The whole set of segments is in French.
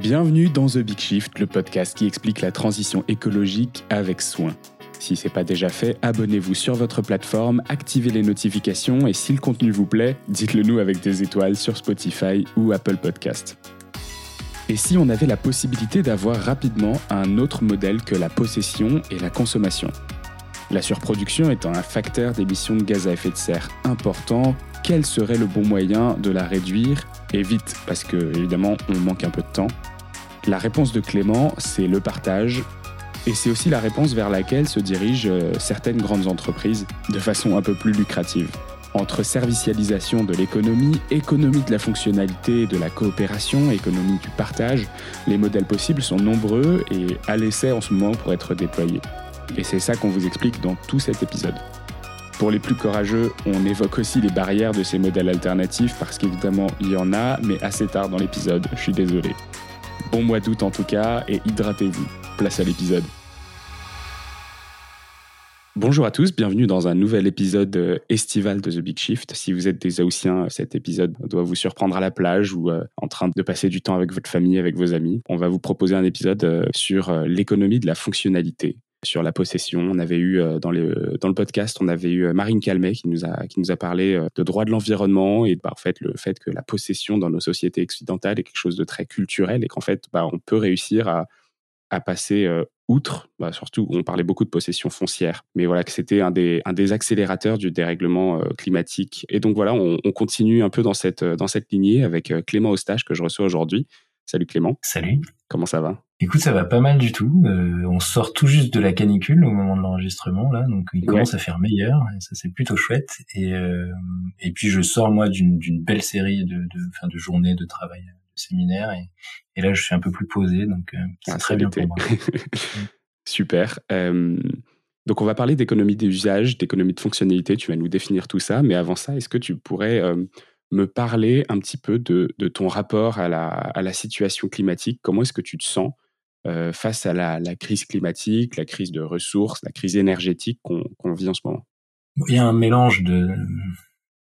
Bienvenue dans The Big Shift, le podcast qui explique la transition écologique avec soin. Si ce n'est pas déjà fait, abonnez-vous sur votre plateforme, activez les notifications et si le contenu vous plaît, dites-le nous avec des étoiles sur Spotify ou Apple Podcast. Et si on avait la possibilité d'avoir rapidement un autre modèle que la possession et la consommation? La surproduction étant un facteur d'émission de gaz à effet de serre important, quel serait le bon moyen de la réduire? Et vite, parce que évidemment on manque un peu de temps. La réponse de Clément, c'est le partage. Et c'est aussi la réponse vers laquelle se dirigent euh, certaines grandes entreprises de façon un peu plus lucrative. Entre servicialisation de l'économie, économie de la fonctionnalité de la coopération, économie du partage, les modèles possibles sont nombreux et à l'essai en ce moment pour être déployés. Et c'est ça qu'on vous explique dans tout cet épisode. Pour les plus courageux, on évoque aussi les barrières de ces modèles alternatifs parce qu'évidemment il y en a, mais assez tard dans l'épisode, je suis désolé. Bon mois d'août en tout cas et hydratez-vous. Place à l'épisode. Bonjour à tous, bienvenue dans un nouvel épisode euh, estival de The Big Shift. Si vous êtes des Haussiens, cet épisode doit vous surprendre à la plage ou euh, en train de passer du temps avec votre famille, avec vos amis. On va vous proposer un épisode euh, sur l'économie de la fonctionnalité sur la possession. On avait eu dans, le dans le podcast, on avait eu Marine Calmet qui nous a qui nous a parlé de droit de l'environnement et bah, en fait le fait que la possession dans nos sociétés occidentales est quelque chose de très culturel et qu'en fait bah, on peut réussir à à passer outre, bah, surtout on parlait beaucoup de possession foncière, mais voilà que c'était un des, un des accélérateurs du dérèglement climatique. Et donc voilà, on, on, continue un peu dans cette, dans cette lignée avec Clément Ostache que je reçois aujourd'hui. Salut Clément. Salut. Comment ça va? Écoute, ça va pas mal du tout. Euh, on sort tout juste de la canicule au moment de l'enregistrement là, donc il commence à faire meilleur. Et ça c'est plutôt chouette. Et euh, et puis je sors moi d'une belle série de de, fin, de journées de travail séminaire et, et, là je suis un peu plus posé donc euh, c'est ah, très bien pour moi. Super. Euh, donc on va parler d'économie d'usage, d'économie de fonctionnalité, tu vas nous définir tout ça, mais avant ça, est-ce que tu pourrais euh, me parler un petit peu de, de ton rapport à la, à la, situation climatique? Comment est-ce que tu te sens face à la, la, crise climatique, la crise de ressources, la crise énergétique qu'on vit en ce moment? Il y a un mélange de,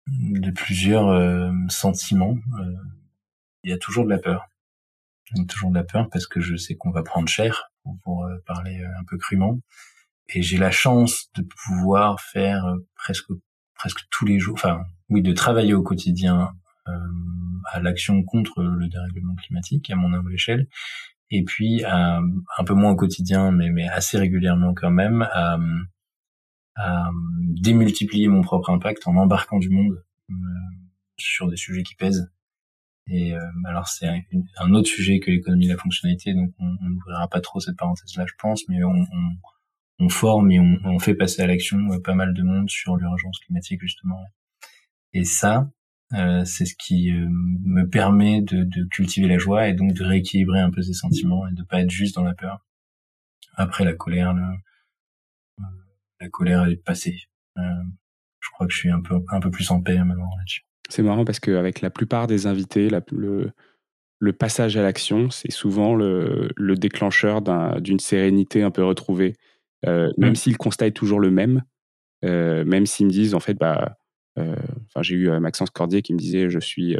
de plusieurs sentiments il y a toujours de la peur. Il y a toujours de la peur parce que je sais qu'on va prendre cher, pour, euh, parler euh, un peu crûment. Et j'ai la chance de pouvoir faire euh, presque presque tous les jours, enfin oui, de travailler au quotidien à l'action contre le dérèglement climatique à mon humble échelle, et puis un peu moins au quotidien, mais, assez régulièrement quand même, à, à démultiplier mon propre impact en embarquant du monde sur des sujets qui pèsent et euh, alors c'est un, autre sujet que l'économie de la fonctionnalité, donc on n'ouvrira pas trop cette parenthèse-là, je pense, mais on, forme et on, on, fait passer à l'action euh, pas mal de monde sur l'urgence climatique justement. Et ça, euh, c'est ce qui euh, me permet de, de, cultiver la joie et donc de rééquilibrer un peu ces sentiments et de pas être juste dans la peur. Après la colère, la colère elle est passée. Euh, je crois que je suis un peu un peu plus en paix maintenant là-dessus. C'est marrant parce qu'avec la plupart des invités, le, le, passage à l'action, c'est souvent le, le déclencheur d'une sérénité un peu retrouvée. Euh, même si le constat est toujours le même, euh, même s'ils me disent, en fait, bah, euh, j'ai eu Maxence Cordier qui me disait, je suis,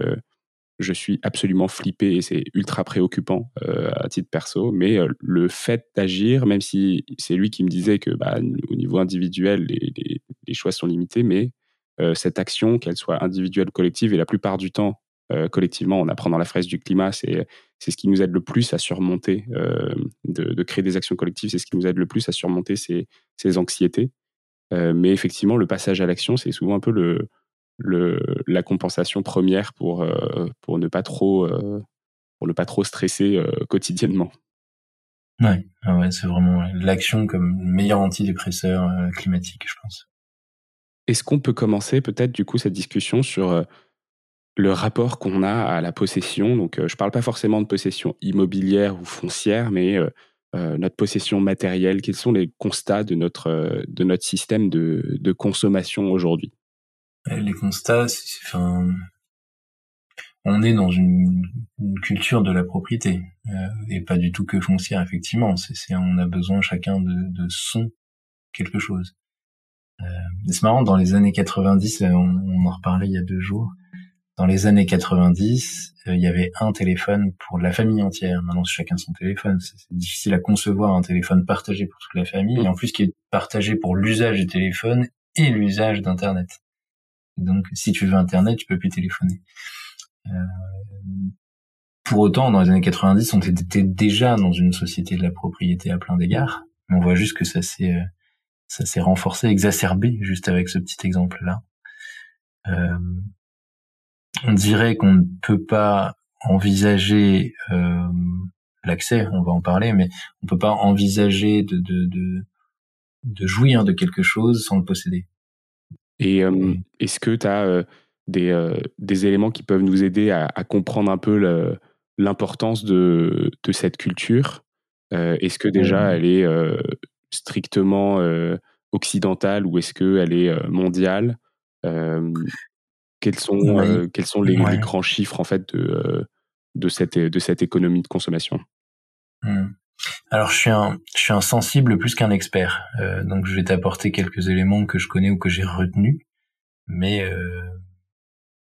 je suis absolument flippé et c'est ultra préoccupant à titre perso, mais le fait d'agir, même si c'est lui qui me disait que bah, au niveau individuel, les, choix sont limités, mais euh, cette action, qu'elle soit individuelle ou collective, et la plupart du temps, euh, collectivement, on apprend dans la fraise du climat, c'est ce qui nous aide le plus à surmonter, euh, de, de, créer des actions collectives, c'est ce qui nous aide le plus à surmonter ces, ces anxiétés. Mais effectivement, le passage à l'action, c'est souvent un peu le, le, la compensation première pour, pour, ne pas trop, pour ne pas trop stresser quotidiennement. Ouais, ah ouais c'est vraiment l'action comme meilleur antidépresseur climatique, je pense. Est-ce qu'on peut commencer peut-être du coup cette discussion sur euh, le rapport qu'on a à la possession? Donc, euh, je ne parle pas forcément de possession immobilière ou foncière, mais euh, notre possession matérielle. Quels sont les constats de notre, de notre système de, de consommation aujourd'hui? Les constats, on est dans une, culture de la propriété et pas du tout que foncière effectivement. C'est, on a besoin chacun de, son quelque chose. Euh, c'est marrant, dans les années 90, euh, on, on, en reparlait il y a deux jours, dans les années 90, euh, il y avait un téléphone pour la famille entière. Maintenant, chacun son téléphone. C'est difficile à concevoir un téléphone partagé pour toute la famille, et en plus qui est partagé pour l'usage du téléphone et l'usage d'Internet. Donc, si tu veux Internet, tu peux plus téléphoner. Euh, pour autant, dans les années 90, on était déjà dans une société de la propriété à plein d'égards. On voit juste que ça s'est euh, ça s'est renforcé, exacerbé juste avec ce petit exemple-là. Euh, on dirait qu'on ne peut pas envisager euh, l'accès, on va en parler, mais on peut pas envisager de, de, de, de jouir de quelque chose sans le posséder. Et euh, est-ce que tu as euh, des, des éléments qui peuvent nous aider à, à comprendre un peu l'importance de, de cette culture? Est-ce que déjà elle est strictement occidentale ou est-ce qu'elle est mondiale? Quels sont, quels sont les, grands chiffres en fait de, de, cette, de cette économie de consommation? Mmh. Alors je suis un je suis un sensible plus qu'un expert, donc je vais t'apporter quelques éléments que je connais ou que j'ai retenus, mais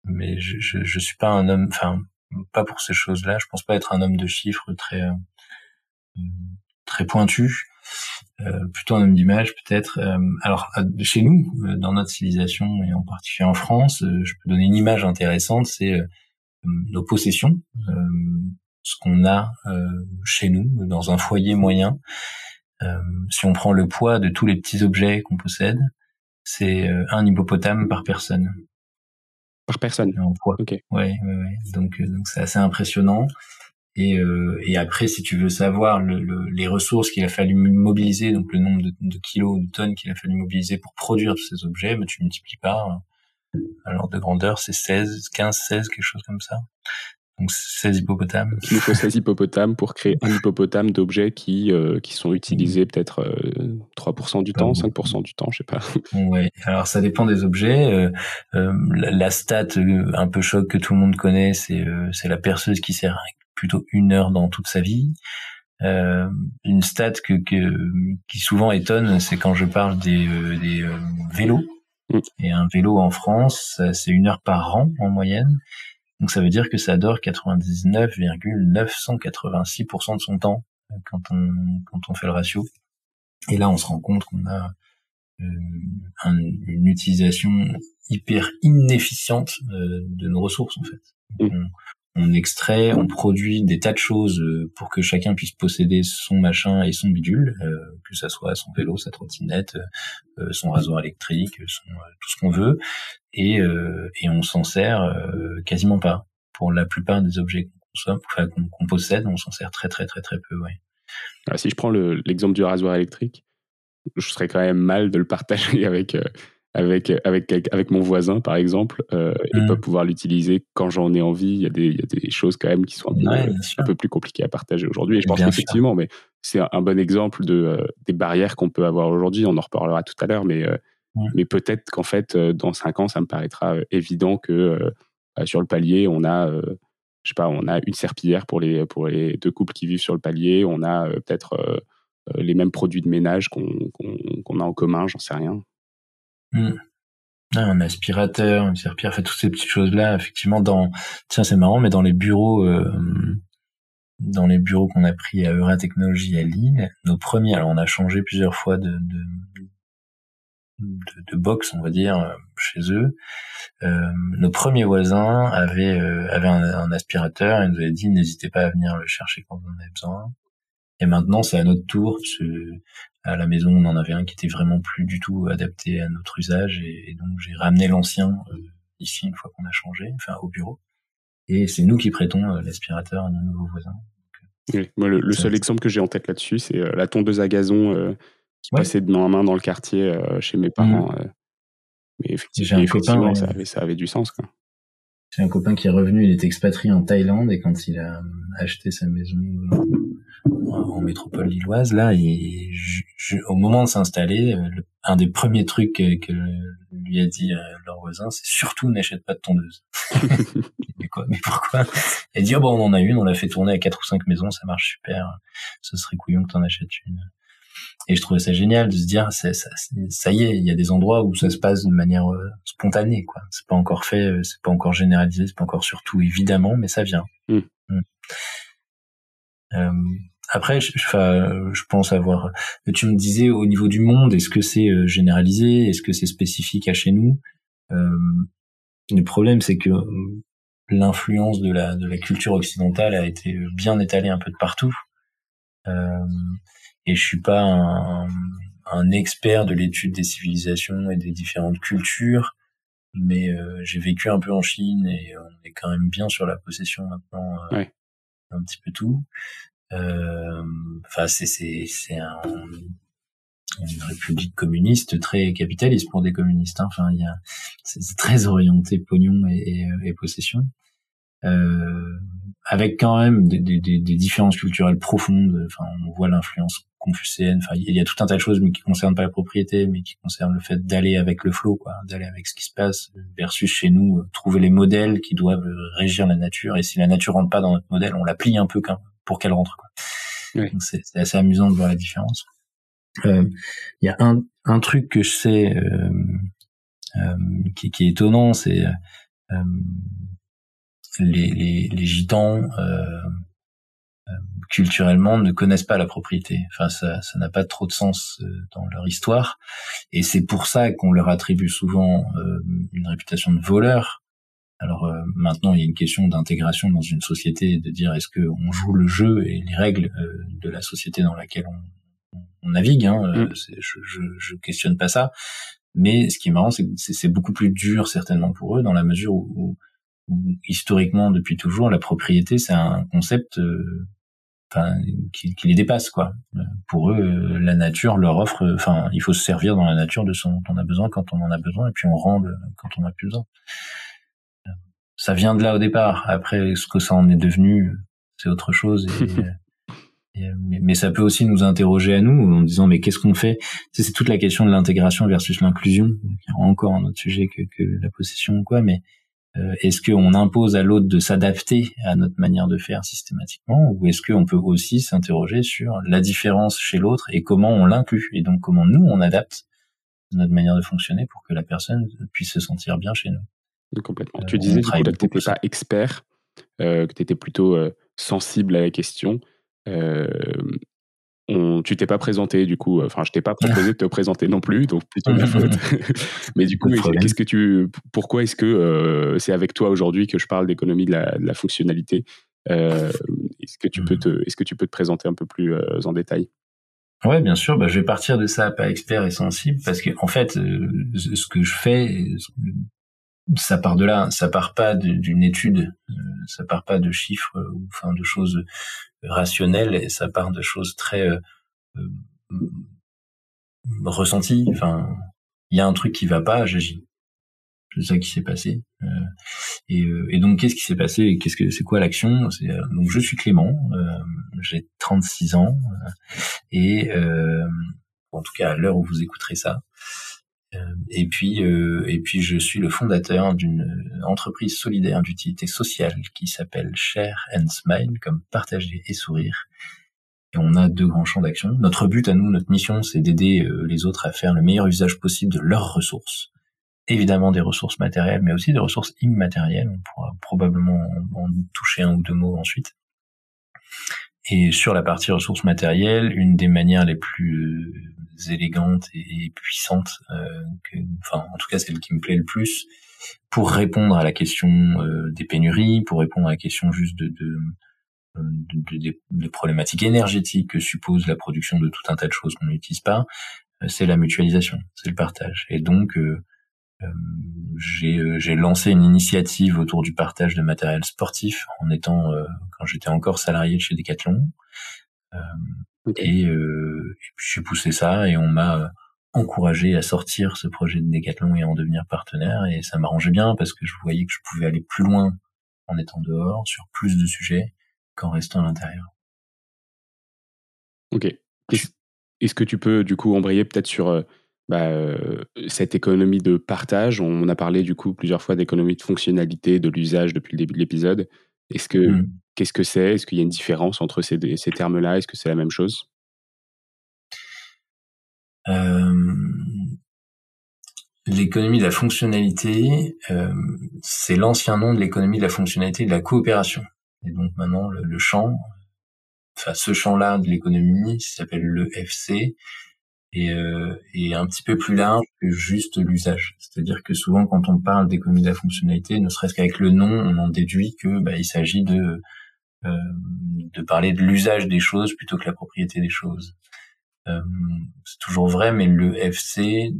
mais je, je, je suis pas un homme, enfin pas pour ces choses-là. Je pense pas être un homme de chiffres très très pointu. Euh, plutôt un homme d'image peut-être. Euh, alors chez nous, euh, dans notre civilisation et en particulier en France, je peux donner une image intéressante, c'est nos possessions, ce qu'on a chez nous dans un foyer moyen. si on prend le poids de tous les petits objets qu'on possède, c'est un hippopotame par personne. Par personne. En poids. Ok. Ouais, ouais, ouais. Donc, donc c'est assez impressionnant. Et, euh, et après, si tu veux savoir le, le, les ressources qu'il a fallu mobiliser, donc le nombre de, de kilos, de tonnes qu'il a fallu mobiliser pour produire tous ces objets, ben, tu multiplies par, alors de grandeur, c'est 16, 15, 16, quelque chose comme ça. Donc 16 hippopotames. Il nous faut 16 hippopotames pour créer un hippopotame d'objets qui, euh, qui sont utilisés peut-être euh, 3% du temps, 5% du temps, je sais pas. Ouais, alors ça dépend des objets. Euh, euh la, la, stat euh, un peu choc que tout le monde connaît, c'est c'est la perceuse qui sert plutôt une heure dans toute sa vie. Euh, une stat que, qui souvent étonne, c'est quand je parle des, euh, des euh, vélos. Mm. Et un vélo en France, c'est une heure par an en moyenne. Donc ça veut dire que ça dort 99,986% de son temps quand on, quand on fait le ratio. Et là, on se rend compte qu'on a une utilisation hyper inefficiente de nos ressources en fait. Mm on extrait, on produit des tas de choses euh, pour que chacun puisse posséder son machin et son bidule, euh, que ça soit son vélo, sa trottinette, euh, son rasoir électrique, tout ce qu'on veut, et, et on s'en sert quasiment pas. Pour la plupart des objets qu'on consomme, enfin, qu'on possède, on s'en sert très très très très peu. Ouais. Alors, si je prends l'exemple du rasoir électrique, je serais quand même mal de le partager avec avec, avec, avec mon voisin, par exemple, euh, et pas mmh. pouvoir l'utiliser quand j'en ai envie. Il y, a des, il y a des choses quand même qui sont un peu, un peu plus compliquées à partager aujourd'hui. Et je pense qu'effectivement, mais c'est un bon exemple de, euh, des barrières qu'on peut avoir aujourd'hui. On en reparlera tout à l'heure, mais, euh, mmh. mais peut-être qu'en fait, euh, dans cinq ans, ça me paraîtra évident que bah, sur le palier, on a, je sais pas, on a une serpillière pour les, pour les deux couples qui vivent sur le palier. On a peut-être les mêmes produits de ménage qu'on a en commun, j'en sais rien. Mmh. un aspirateur, une serpillière, fait toutes ces petites choses-là, effectivement, dans, tiens, c'est marrant, mais dans les bureaux, euh, dans les bureaux qu'on a pris à Euratechnologie à Lille, nos premiers, alors on a changé plusieurs fois de, de, box, on va dire, euh, chez eux. Euh, nos premiers voisins avaient, avaient un, aspirateur et nous avaient dit n'hésitez pas à venir le chercher quand vous en avez besoin. Et maintenant, c'est à notre tour. à la maison, on en avait un qui était vraiment plus du tout adapté à notre usage, et, donc j'ai ramené l'ancien euh, ici une fois qu'on a changé, enfin au bureau. Et c'est nous qui prêtons euh, l'aspirateur à nos nouveaux voisins. moi, le, seul exemple que j'ai en tête là-dessus, c'est euh, la tondeuse à gazon qui passait de main à main dans le quartier chez mes parents. Mmh. mais effectivement, ça, avait, ça avait du sens. Quoi. J'ai un copain qui est revenu, il est expatrié en Thaïlande et quand il a acheté sa maison en métropole lilloise, là, il, au moment de s'installer, euh, un des premiers trucs que, lui a dit euh, leur voisin, c'est surtout n'achète pas de tondeuse. mais quoi? Mais pourquoi? A dit oh, bon, on en a une, on l'a fait tourner à quatre ou cinq maisons, ça marche super. Ce serait couillon que t'en achètes une. Et je trouvais ça génial de se dire, ça, y est, il y a des endroits où ça se passe de manière euh, spontanée, quoi. C'est pas encore fait, euh, c'est pas encore généralisé, c'est pas encore surtout évidemment, mais ça vient. Mm. Mm. Euh, après, je, je, pense avoir. Tu me disais au niveau du monde, est-ce que c'est généralisé, est-ce que c'est spécifique à chez nous? Euh, Le problème, c'est que l'influence de la de la culture occidentale a été bien étalée un peu de partout. Euh, et je suis pas un, un expert de l'étude des civilisations et des différentes cultures, mais euh, j'ai vécu un peu en Chine et on est quand même bien sur la possession maintenant, euh, un petit peu tout. Euh, enfin, c'est c'est c'est un, une république communiste très capitaliste pour des communistes. Hein. Enfin, il y a c'est très orienté pognon et, et, et possession. Euh, avec quand même des, des, des, différences culturelles profondes. Enfin, on voit l'influence confucéenne. Enfin, il y a tout un tas de choses, mais qui concernent pas la propriété, mais qui concernent le fait d'aller avec le flot, quoi, d'aller avec ce qui se passe, versus chez nous, euh, trouver les modèles qui doivent régir la nature. Et si la nature rentre pas dans notre modèle, on la plie un peu pour qu'elle rentre. Quoi. C'est assez amusant de voir la différence. Euh, il y a un, un truc que je sais euh, euh, qui, qui, est étonnant, c'est euh, les, les, les gitans euh, euh, culturellement ne connaissent pas la propriété. Enfin, ça, ça n'a pas trop de sens euh, dans leur histoire, et c'est pour ça qu'on leur attribue souvent une réputation de voleur. Alors maintenant, il y a une question d'intégration dans une société, de dire est-ce que on joue le jeu et les règles de la société dans laquelle on, on navigue. Hein, mm. je, je, je questionne pas ça, mais ce qui est marrant, c'est que c'est beaucoup plus dur certainement pour eux dans la mesure où historiquement depuis toujours la propriété c'est un concept euh, enfin qui, qui, les dépasse quoi. Pour eux euh, la nature leur offre enfin il faut se servir dans la nature de ce dont on a besoin quand on en a besoin et puis on rend quand on a plus besoin. Ça vient de là au départ. Après ce que ça en est devenu c'est autre chose et, mais, mais, ça peut aussi nous interroger à nous en disant mais qu'est-ce qu'on fait? C'est toute la question de l'intégration versus l'inclusion encore un autre sujet que, que la possession quoi mais euh, est-ce qu'on impose à l'autre de s'adapter à notre manière de faire systématiquement ou est-ce qu'on peut aussi s'interroger sur la différence chez l'autre et comment on l'inclut et donc comment nous on adapte notre manière de fonctionner pour que la personne puisse se sentir bien chez nous? Complètement. Euh, tu disais que tu n'étais pas expert, euh, que tu étais plutôt sensible à la question tu t'es pas présenté du coup, enfin je t'ai pas proposé de te présenter non plus, donc plutôt ma faute. Mais du coup, qu'est-ce que tu, pourquoi est-ce que euh, c'est avec toi aujourd'hui que je parle d'économie de la, fonctionnalité euh, Est-ce que tu peux mmh. te, est-ce que tu peux te présenter un peu plus euh, en détail? Ouais, bien sûr. Bah, je vais partir de ça, pas expert et sensible, parce que en fait, ce que je fais, ça part de là. Ça part pas d'une étude, ça part pas de chiffres ou enfin de choses rationnel et ça part de choses très euh, euh, ressenties. Enfin, il y a un truc qui va pas, j'agis. C'est ça qui s'est passé. Euh, et, et, donc, qu'est-ce qui s'est passé Qu'est-ce que c'est quoi l'action? Donc, je suis Clément, j'ai 36 ans et en tout cas à l'heure où vous écouterez ça. Et puis, euh, et puis, je suis le fondateur d'une entreprise solidaire d'utilité sociale qui s'appelle Share and Smile, comme partager et sourire. Et on a deux grands champs d'action. Notre but à nous, notre mission, c'est d'aider euh, les autres à faire le meilleur usage possible de leurs ressources. Évidemment des ressources matérielles, mais aussi des ressources immatérielles. On pourra probablement en toucher un ou deux mots ensuite. Et sur la partie ressources matérielles, une des manières les plus euh, élégantes et puissantes, euh, que, enfin en tout cas celle qui me plaît le plus, pour répondre à la question euh, des pénuries, pour répondre à la question juste de, de, de, de, problématiques énergétiques que suppose la production de tout un tas de choses qu'on n'utilise pas, c'est la mutualisation, c'est le partage. Et donc euh, euh, j'ai lancé une initiative autour du partage de matériel sportif en étant euh, quand j'étais encore salarié de chez Decathlon. Et, euh, et, puis j'ai poussé ça et on m'a encouragé à sortir ce projet de Decathlon et à en devenir partenaire et ça m'arrangeait bien parce que je voyais que je pouvais aller plus loin en étant dehors sur plus de sujets qu'en restant à l'intérieur. Ok. Est-ce que tu peux du coup embrayer peut-être sur bah, euh, cette économie de partage. On a parlé du coup plusieurs fois d'économie de fonctionnalité, de l'usage depuis le début de l'épisode. Est-ce que mmh. qu'est-ce que c'est? Est-ce qu'il y a une différence entre ces, ces termes-là? Est-ce que c'est la même chose? L'économie de la fonctionnalité, c'est l'ancien nom de l'économie de la fonctionnalité et de la coopération. Et donc maintenant, le, champ, enfin ce champ-là de l'économie, s'appelle le FC, et, euh, et un petit peu plus large que juste l'usage. C'est-à-dire que souvent, quand on parle d'économie de la fonctionnalité, ne serait-ce qu'avec le nom, on en déduit que bah, il s'agit de euh, de parler de l'usage des choses plutôt que la propriété des choses. Euh, c'est toujours vrai, mais le FC,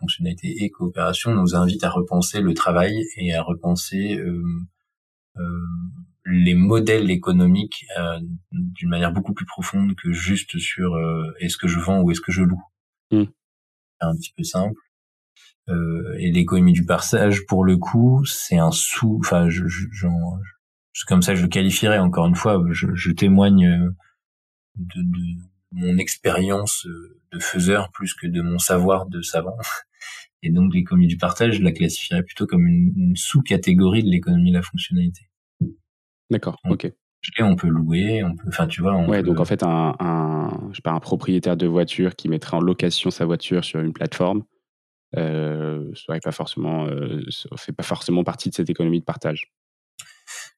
fonctionnalité et coopération, nous invite à repenser le travail et à repenser euh, euh les modèles économiques euh, d'une manière beaucoup plus profonde que juste sur euh, est-ce que je vends ou est-ce que je loue. Mm. Un petit peu simple. Euh, et l'économie du partage, pour le coup, c'est un sous. Enfin, je, je, comme ça, je le qualifierais. Encore une fois, je, je témoigne euh, de, de mon expérience de faiseur plus que de mon savoir de savant. Et donc, l'économie du partage, je la classifierais plutôt comme une, une sous-catégorie de l'économie de la fonctionnalité. D'accord, ok. On peut louer, on peut, enfin tu vois. ouais, donc en fait un, un, je sais pas, un propriétaire de voiture qui mettrait en location sa voiture sur une plateforme euh, serait pas forcément, euh, fait pas forcément partie de cette économie de partage.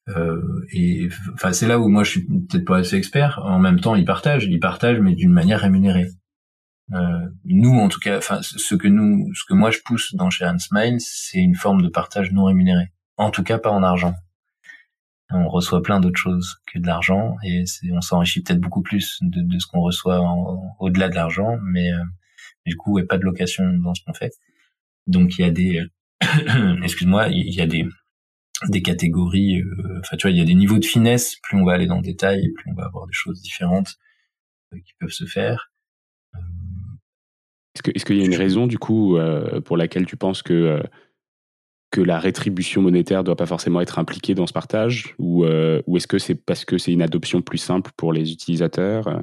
Euh, et enfin c'est là où moi je suis peut-être pas assez expert. En même temps, ils partagent, ils partagent, mais d'une manière rémunérée. Euh, nous, en tout cas, enfin ce que nous, ce que moi je pousse dans Share Smile, c'est une forme de partage non rémunéré. En tout cas, pas en argent on reçoit plein d'autres choses que de l'argent et on s'enrichit peut-être beaucoup plus de, ce qu'on reçoit au-delà de l'argent, mais euh, du coup, il n'y a pas de location dans ce qu'on fait. Donc il y a des, excuse-moi, il y a des des catégories, euh, enfin tu vois, il y a des niveaux de finesse. Plus on va aller dans le détail, plus on va avoir des choses différentes euh, qui peuvent se faire. Est-ce que est-ce qu'il y a une raison du coup pour laquelle tu penses que que la rétribution monétaire doit pas forcément être impliquée dans ce partage ou, euh, ou est-ce que c'est parce que c'est une adoption plus simple pour les utilisateurs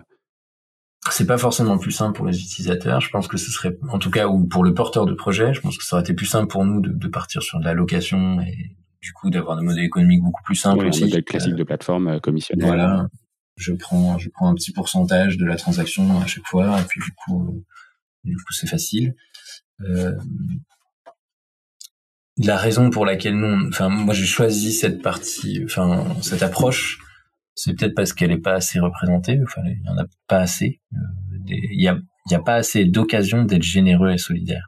c'est pas forcément plus simple pour les utilisateurs. Je pense que ce serait, en tout cas, ou pour le porteur de projet, je pense que ça aurait été plus simple pour nous de, de partir sur de la location et du coup d'avoir des modèles économiques beaucoup plus simples ouais, aussi. Un modèle classique de plateforme euh, commissionnelle. Voilà. Je prends, je prends un petit pourcentage de la transaction à chaque fois et puis du coup, du coup c'est facile. Euh, la raison pour laquelle nous, enfin moi j'ai choisi cette partie, enfin cette approche, c'est peut-être parce qu'elle est pas assez représentée. Enfin, il y en a pas assez. Euh, il y a, pas assez d'occasions d'être généreux et solidaire.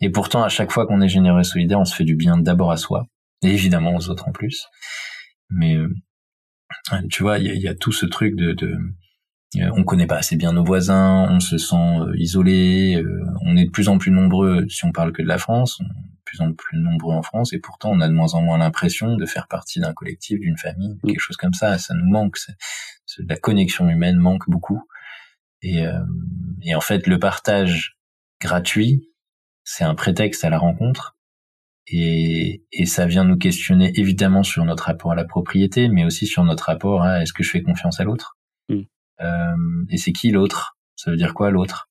Et pourtant, à chaque fois qu'on est généreux et solidaire, on se fait du bien d'abord à soi et évidemment aux autres en plus. Mais euh, tu vois, il y a, y a, tout ce truc de, de euh, on connaît pas assez bien nos voisins, on se sent isolé, on est de plus en plus nombreux si on parle que de la France, plus en plus nombreux en France et pourtant on a de moins en moins l'impression de faire partie d'un collectif, d'une famille, quelque chose comme ça. Ça nous manque. la connexion humaine manque beaucoup. Et, euh, et en fait, le partage gratuit, c'est un prétexte à la rencontre. Et, et ça vient nous questionner évidemment sur notre rapport à la propriété, mais aussi sur notre rapport à est-ce que je fais confiance à l'autre? Mm. euh, Et c'est qui l'autre? Ça veut dire quoi l'autre?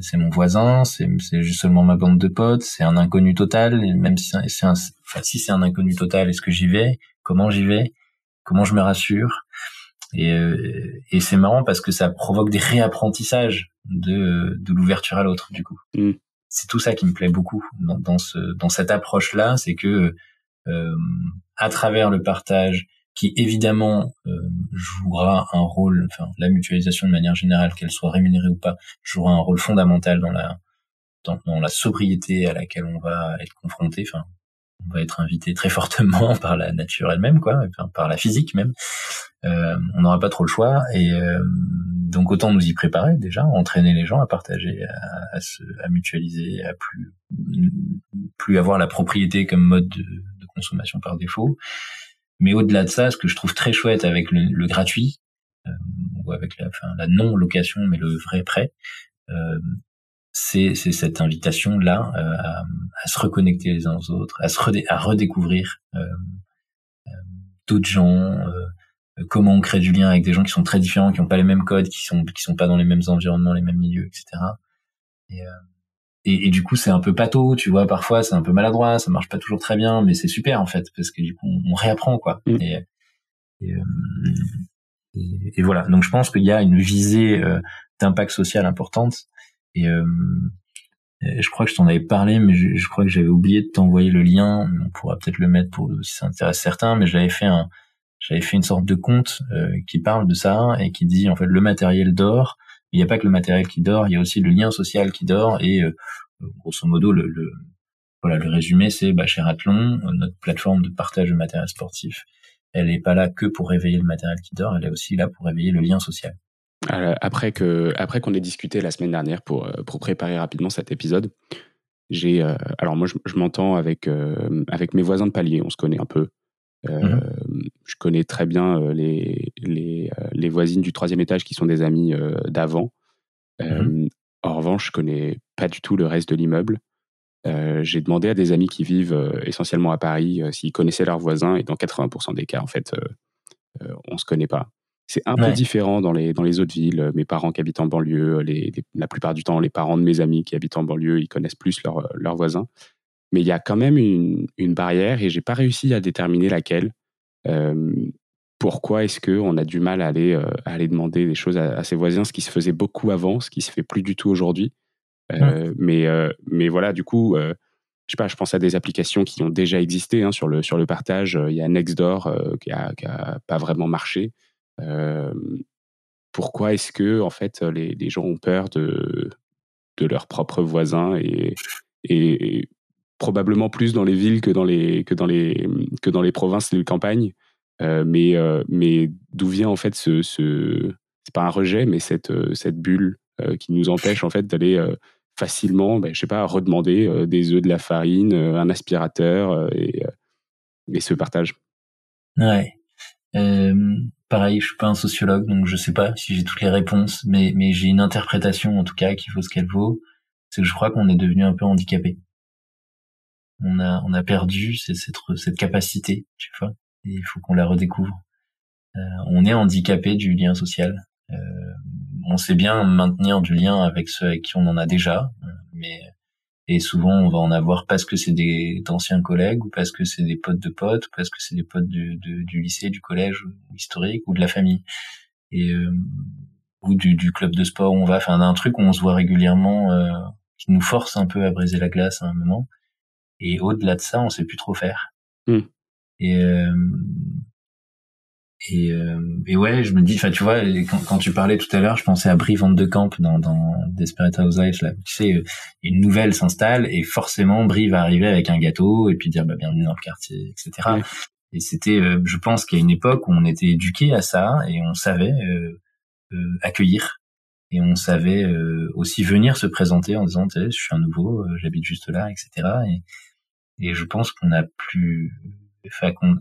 C'est mon voisin, c'est juste seulement ma bande de potes, c'est un inconnu total. Et même si c'est un, enfin, si c'est un inconnu total, est-ce que j'y vais? Comment j'y vais? Comment je me rassure? Et, euh, et c'est marrant parce que ça provoque des réapprentissages de, de l'ouverture à l'autre du coup. Mm. C'est tout ça qui me plaît beaucoup dans, dans, ce, dans cette approche-là, c'est que euh, à travers le partage, qui évidemment euh, jouera un rôle, enfin la mutualisation de manière générale, qu'elle soit rémunérée ou pas, jouera un rôle fondamental dans la dans, la sobriété à laquelle on va être confronté. Enfin, on va être invité très fortement par la nature elle-même, quoi, par la physique même. Euh, on n'aura pas trop le choix et euh, donc autant nous y préparer déjà, entraîner les gens à partager, à, à, se, à mutualiser, à plus plus avoir la propriété comme mode de, de consommation par défaut mais au-delà de ça, ce que je trouve très chouette avec le, gratuit, euh, ou avec la, enfin, la non-location, mais le vrai prêt, euh, c'est cette invitation-là euh, à, se reconnecter les uns aux autres, à, se redécouvrir euh, euh, d'autres gens, comment on crée du lien avec des gens qui sont très différents, qui n'ont pas les mêmes codes, qui sont qui sont pas dans les mêmes environnements, les mêmes milieux, etc. Et, et, et, du coup c'est un peu pâteau tu vois parfois c'est un peu maladroit ça marche pas toujours très bien mais c'est super en fait parce que du coup on, réapprend quoi mm. et, et, euh, et, voilà. Donc je pense qu'il y a une visée d'impact social importante. Et je crois que je t'en avais parlé, mais je, crois que j'avais oublié de t'envoyer le lien. On pourra peut-être le mettre pour si ça intéresse certains, mais j'avais fait un, j'avais fait une sorte de compte euh, qui parle de ça et qui dit en fait le matériel dort. Il n'y a pas que le matériel qui dort, il y a aussi le lien social qui dort et euh, grosso modo le, voilà le résumé c'est bah, chez Athlon, notre plateforme de partage de matériel sportif, elle n'est pas là que pour réveiller le matériel qui dort, elle est aussi là pour réveiller le lien social. Euh, après qu'on ait discuté la semaine dernière pour euh, pour préparer rapidement cet épisode, j'ai euh, alors moi je, m'entends avec avec mes voisins de palier, on se connaît un peu. Mmh je connais très bien les les les voisines du troisième étage qui sont des amis d'avant. Mmh en revanche, je connais pas du tout le reste de l'immeuble. j'ai demandé à des amis qui vivent essentiellement à Paris s'ils connaissaient leurs voisins et dans 80% des cas, en fait, on se connaît pas. C'est un peu différent dans les, dans les autres villes. Mes parents qui habitent en banlieue, les, la plupart du temps, les parents de mes amis qui habitent en banlieue, ils connaissent plus leurs voisins. Mais il y a quand même une, une barrière et j'ai pas réussi à déterminer laquelle. Euh, pourquoi est-ce qu'on a du mal à aller, euh, à aller demander des choses à, ses voisins, ce qui se faisait beaucoup avant, ce qui se fait plus du tout aujourd'hui. Euh, mais, mais voilà, du coup, je sais pas, je pense à des applications qui ont déjà existé hein, sur, le, sur le partage. Il y a Nextdoor qui, a, qui a pas vraiment marché. Pourquoi est-ce que en fait les, les, gens ont peur de, de leurs propres voisins et, et, probablement plus dans les villes que dans les que dans les que dans les provinces et les campagnes. Euh, mais euh, mais d'où vient en fait ce, ce c'est pas un rejet mais cette cette bulle qui nous empêche en fait d'aller facilement, ben, je sais pas, redemander des œufs, de la farine, un aspirateur et, et ce partage. Ouais. Euh, pareil, je suis pas un sociologue, donc je sais pas si j'ai toutes les réponses, mais, mais j'ai une interprétation en tout cas qui vaut ce qu'elle vaut. C'est que je crois qu'on est devenu un peu handicapé. On a, on a perdu cette, cette, capacité, tu vois, et il faut qu'on la redécouvre. Euh, on est handicapé du lien social. Euh, on sait bien maintenir du lien avec ceux avec qui on en a déjà, mais et souvent, on va en avoir parce que c'est des anciens collègues ou parce que c'est des potes de potes, ou parce que c'est des potes du, du lycée, du collège historique ou de la famille. Et euh, ou du, du, club de sport où on va, enfin d'un truc où on se voit régulièrement, euh, qui nous force un peu à briser la glace à un moment. Et au-delà de ça, on sait plus trop faire. Mmh. Et euh, et, euh, et ouais, je me dis, enfin, tu vois, quand, quand, tu parlais tout à l'heure, je pensais à Brie Van de Camp dans, dans Desperate Housewives. Là, tu sais, une nouvelle s'installe et forcément, Brie va arriver avec un gâteau et puis dire, bah, bienvenue dans le quartier, etc. Et c'était, euh, je pense qu'il y a une époque où on était éduqué à ça et on savait euh, euh accueillir et on savait aussi venir se présenter en disant, je suis un nouveau, j'habite juste là, etc. Et, et je pense qu'on a plus, enfin, qu'on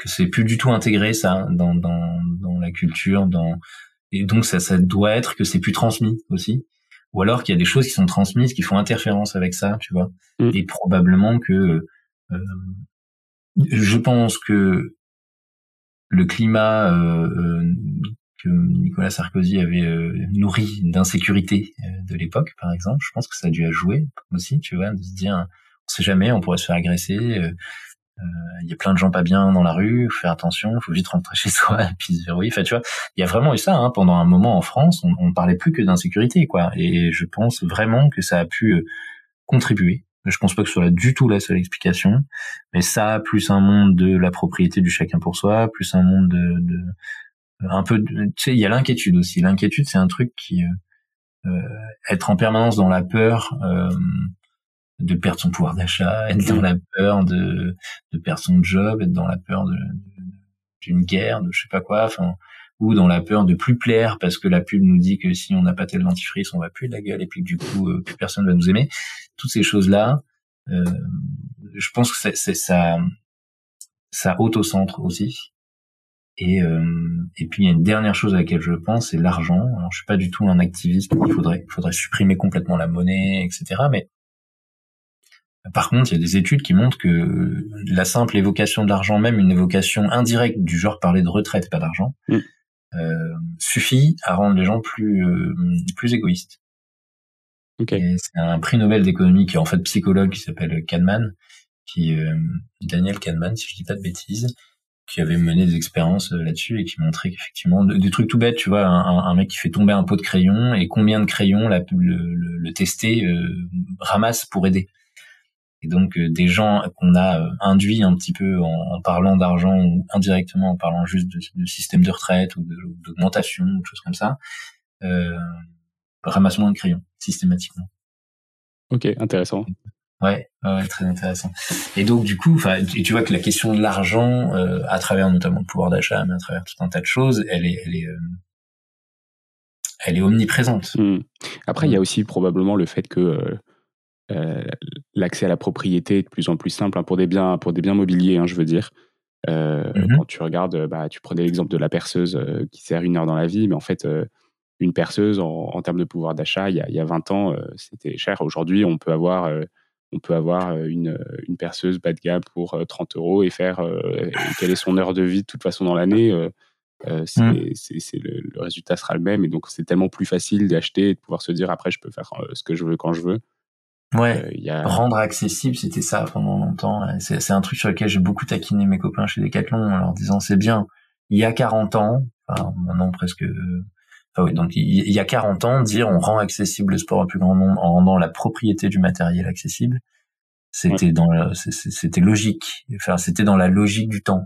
que c'est plus du tout intégré ça dans dans dans la culture dans et donc ça ça doit être que c'est plus transmis aussi ou alors qu'il y a des choses qui sont transmises qui font interférence avec ça tu vois mm. et probablement que euh, je pense que le climat euh, euh Nicolas Sarkozy avait euh, nourri d'insécurité euh, de l'époque par exemple je pense que ça a dû jouer aussi tu vois de se dire on sait jamais on pourrait se faire agresser il y a plein de gens pas bien dans la rue, faut faire attention, faut vite rentrer chez soi et puis se verrouiller. Enfin, tu vois, il y a vraiment eu ça. Hein, pendant un moment en France, on, on parlait plus que d'insécurité, quoi. Et je pense vraiment que ça a pu euh, contribuer. Je pense pas que ce soit du tout la seule explication, mais ça, plus un monde de la propriété du chacun pour soi, plus un monde de, de un peu, tu sais, il y a l'inquiétude aussi. L'inquiétude, c'est un truc qui euh, euh, être en permanence dans la peur. Euh, de perdre son pouvoir d'achat, être dans la peur de, de perdre son job, être dans la peur de, d'une guerre, de je sais pas quoi, enfin, ou dans la peur de plus plaire parce que la pub nous dit que si on n'a pas tel dentifrice, on va plus de la gueule et puis que du coup euh, plus personne va nous aimer. Toutes ces choses-là, euh, je pense que c'est, ça, ça auto-centre aussi. Et, euh, et puis il y a une dernière chose à laquelle je pense, c'est l'argent. Alors je suis pas du tout un activiste. Il faudrait, il faudrait supprimer complètement la monnaie, etc. Mais par contre, il y a des études qui montrent que la simple évocation de l'argent, même une évocation indirecte du genre parler de retraite, pas d'argent, mm. euh, suffit à rendre les gens plus euh, plus égoïstes. Okay. C'est un prix Nobel d'économie qui est en fait psychologue qui s'appelle Kahneman, qui euh, Daniel Kahneman, si je dis pas de bêtises, qui avait mené des expériences là-dessus et qui montrait qu'effectivement des trucs tout bêtes, tu vois, un, mec qui fait tomber un pot de crayon et combien de crayons la, le, le, le tester ramasse pour aider. Et donc des gens qu'on a induits un petit peu en, parlant d'argent ou indirectement en parlant juste de, de système de retraite ou d'augmentation ou de choses comme ça, euh, ramassent moins de crayons systématiquement. Ok, intéressant. Ouais, ouais, très intéressant. Et donc du coup, enfin, tu vois que la question de l'argent, euh, à travers notamment le pouvoir d'achat, mais à travers tout un tas de choses, elle est, elle est, euh, elle est omniprésente. Hmm. Après, il y a aussi probablement le fait que euh, l'accès à la propriété est de plus en plus simple hein, pour des biens, pour des biens mobiliers, hein, je veux dire. Mm-hmm. Quand tu regardes, bah, tu prenais l'exemple de la perceuse qui sert une heure dans la vie, mais en fait, une perceuse en, termes de pouvoir d'achat, il, y a 20 ans, c'était cher. Aujourd'hui, on peut avoir, on peut avoir euh, une, une, perceuse bas de gamme pour 30 euros et faire quelle est son heure de vie de toute façon dans l'année. Mmh. c'est le, le, résultat sera le même et donc c'est tellement plus facile d'acheter et de pouvoir se dire après je peux faire ce que je veux quand je veux. Ouais, y a... rendre accessible, c'était ça pendant longtemps. C'est un truc sur lequel j'ai beaucoup taquiné mes copains chez Decathlon en leur disant c'est bien. Il y a 40 ans, enfin maintenant presque oui, donc il y a 40 ans, dire on rend accessible le sport au plus grand nombre en rendant la propriété du matériel accessible, c'était dans c'était logique. Enfin, c'était dans la logique du temps.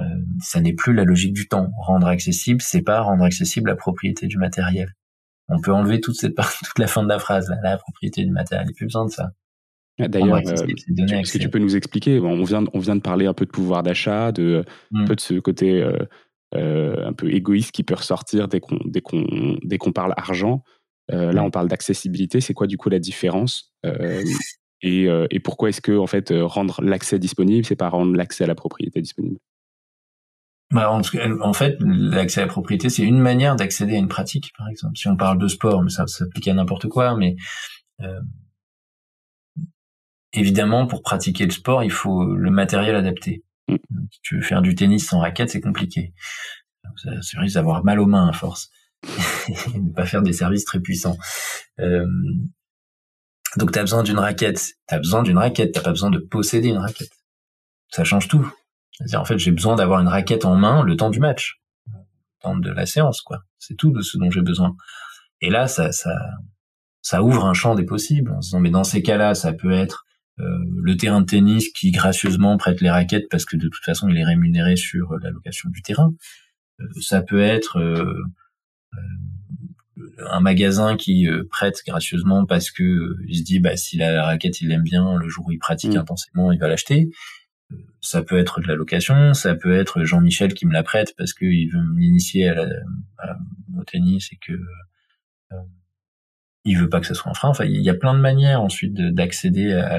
Euh, ça n'est plus la logique du temps. Rendre accessible, c'est pas rendre accessible la propriété du matériel. On peut enlever toute cette partie, toute la fin de la phrase, là, la propriété du matériel. Il n'y a plus besoin de ça. Ah, d'ailleurs, euh, est-ce que tu peux nous expliquer On vient, on vient de parler un peu de pouvoir d'achat, de un mmh. peu de ce côté euh, euh, un peu égoïste qui peut ressortir dès qu'on dès qu'on dès qu'on parle argent. Euh, là, on parle d'accessibilité. C'est quoi du coup la différence euh, et, et, pourquoi est-ce que en fait rendre l'accès disponible, c'est pas rendre l'accès à la propriété disponible? Bah, en, fait, l'accès à la propriété, c'est une manière d'accéder à une pratique, par exemple. Si on parle de sport, mais ça s'applique à n'importe quoi, mais évidemment, pour pratiquer le sport, il faut le matériel adapté. Mm. Si tu veux faire du tennis sans raquette, c'est compliqué. C'est risque d'avoir mal aux mains à force. et ne pas faire des services très puissants. Euh, donc tu as besoin d'une raquette. Tu as besoin d'une raquette. T'as pas besoin de posséder une raquette. Ça change tout. C'est-à-dire, en fait, j'ai besoin d'avoir une raquette en main le temps du match. Le temps de la séance, quoi. C'est tout de ce dont j'ai besoin. Et là, ça, ça, ça ouvre un champ des possibles en mais dans ces cas-là, ça peut être le terrain de tennis qui gracieusement prête les raquettes parce que de toute façon il est rémunéré sur la location du terrain. Euh, ça peut être euh, un magasin qui prête gracieusement parce que il se dit bah si la raquette il l'aime bien le jour où il pratique mmh. intensément il va l'acheter ça peut être de la location ça peut être Jean-Michel qui me la prête parce qu'il veut m'initier à, au tennis et que il veut pas que ce soit un frein. Enfin, il y a plein de manières ensuite d'accéder à,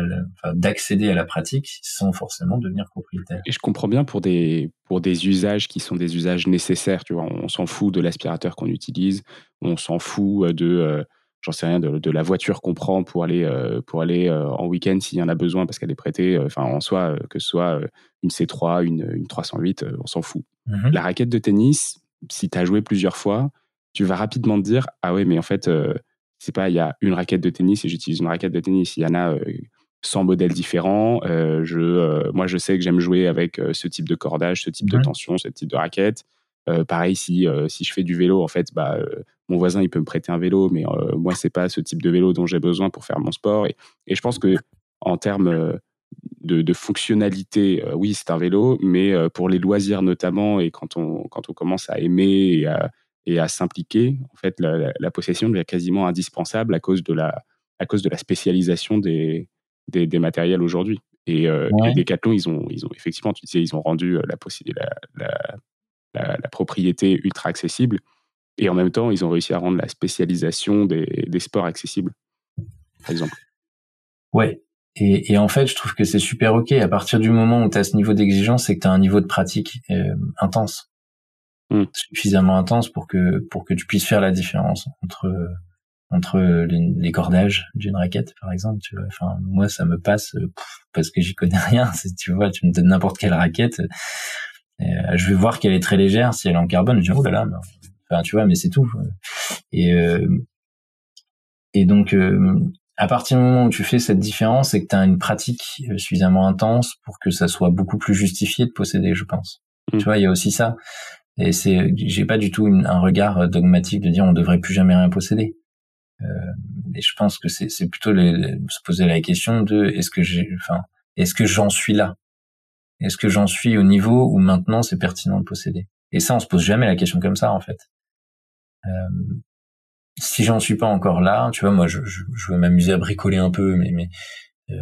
d'accéder à la pratique sans forcément devenir propriétaire. Et je comprends bien pour des pour des usages qui sont des usages nécessaires. Tu vois, on s'en fout de l'aspirateur qu'on utilise, on s'en fout de euh, j'en sais rien de, la voiture qu'on prend pour aller euh, pour aller euh, en week-end s'il y en a besoin parce qu'elle est prêtée. Enfin, en soi, que ce soit une C3, une, une 308, on s'en fout. Mm-hmm. La raquette de tennis, si tu as joué plusieurs fois, tu vas rapidement te dire ah ouais, mais en fait c'est pas il y a une raquette de tennis et j'utilise une raquette de tennis. Il y en a 100 euh, modèles différents. Euh, je, euh, moi, je sais que j'aime jouer avec ce type de cordage, ce type de tension, ce type de raquette. pareil, si, si je fais du vélo, en fait, bah, mon voisin, il peut me prêter un vélo, mais moi, c'est pas ce type de vélo dont j'ai besoin pour faire mon sport. Et, et je pense que en termes de, de, fonctionnalité, oui, c'est un vélo, mais pour les loisirs notamment, et quand on, quand on commence à aimer et à, et à s'impliquer. En fait, la, possession devient quasiment indispensable à cause de la, à cause de la spécialisation des, des, matériels aujourd'hui. Et, euh, les Decathlon, ils ont, ils ont effectivement, tu disais, ils ont rendu euh, la, la, la, propriété ultra accessible. Et en même temps, ils ont réussi à rendre la spécialisation des, des sports accessibles, par exemple. Ouais. Et, et en fait, je trouve que c'est super OK. À partir du moment où tu as ce niveau d'exigence, c'est que tu as un niveau de pratique euh, intense. Mm. suffisamment intense pour que pour que tu puisses faire la différence entre entre les, cordages d'une raquette par exemple tu vois. Enfin moi ça me passe parce que j'y connais rien. Tu vois tu me donnes n'importe quelle raquette euh, je vais voir qu'elle est très légère si elle est en carbone je dis oh là là enfin tu vois mais c'est tout. Et euh, et donc euh, à partir du moment où tu fais cette différence c'est que tu as une pratique suffisamment intense pour que ça soit beaucoup plus justifié de posséder je pense. Tu vois, il y a aussi ça. Et c'est, j'ai pas du tout un regard dogmatique de dire on devrait plus jamais rien posséder. Euh, et je pense que c'est, c'est plutôt se poser la question de est-ce que j'ai, enfin, est-ce que j'en suis là? Est-ce que j'en suis au niveau où maintenant c'est pertinent de posséder? Et ça, on se pose jamais la question comme ça en fait. Euh, si j'en suis pas encore là, tu vois, moi, je, je, je veux m'amuser à bricoler un peu, mais, mais euh,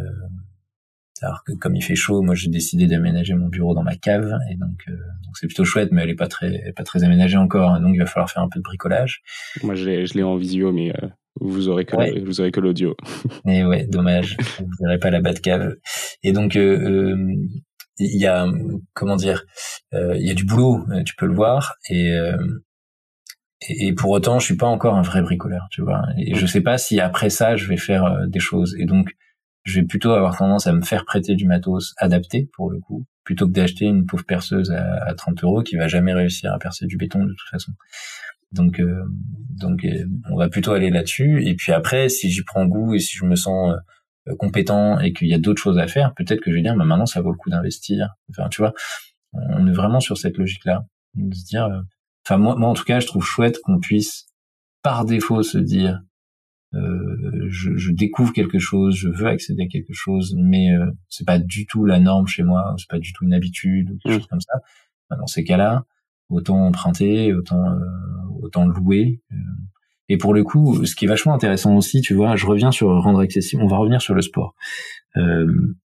alors que comme il fait chaud, moi j'ai décidé d'aménager mon bureau dans ma cave et donc euh, c'est plutôt chouette, mais elle est pas très pas très aménagée encore, hein, donc il va falloir faire un peu de bricolage. Moi je l'ai je l'ai en visio, mais euh, vous aurez que vous aurez que l'audio. Et ouais, dommage, vous verrez pas la bas de cave. Et donc euh, il y a comment dire, il y a du boulot, tu peux le voir et et, pour autant, je suis pas encore un vrai bricoleur, tu vois. Et je sais pas si après ça, je vais faire des choses. Et donc, je vais plutôt avoir tendance à me faire prêter du matos adapté pour le coup, plutôt que d'acheter une pauvre perceuse à, 30 euros qui va jamais réussir à percer du béton de toute façon. Donc, euh, donc, euh, on va plutôt aller là-dessus. Et puis après, si j'y prends goût et si je me sens euh, compétent et qu'il y a d'autres choses à faire, peut-être que je vais dire, bah maintenant, ça vaut le coup d'investir. Enfin, tu vois, on est vraiment sur cette logique-là, de se dire. Enfin, moi, moi, en tout cas, je trouve chouette qu'on puisse, par défaut, se dire, euh, je, je, découvre quelque chose, je veux accéder à quelque chose, mais euh, c'est pas du tout la norme chez moi, c'est pas du tout une habitude ou quelque mmh. chose comme ça. Bah, dans ces cas-là, autant emprunter, autant euh, autant louer. Euh. Et pour le coup, ce qui est vachement intéressant aussi, tu vois, je reviens sur rendre accessible. On va revenir sur le sport. Euh,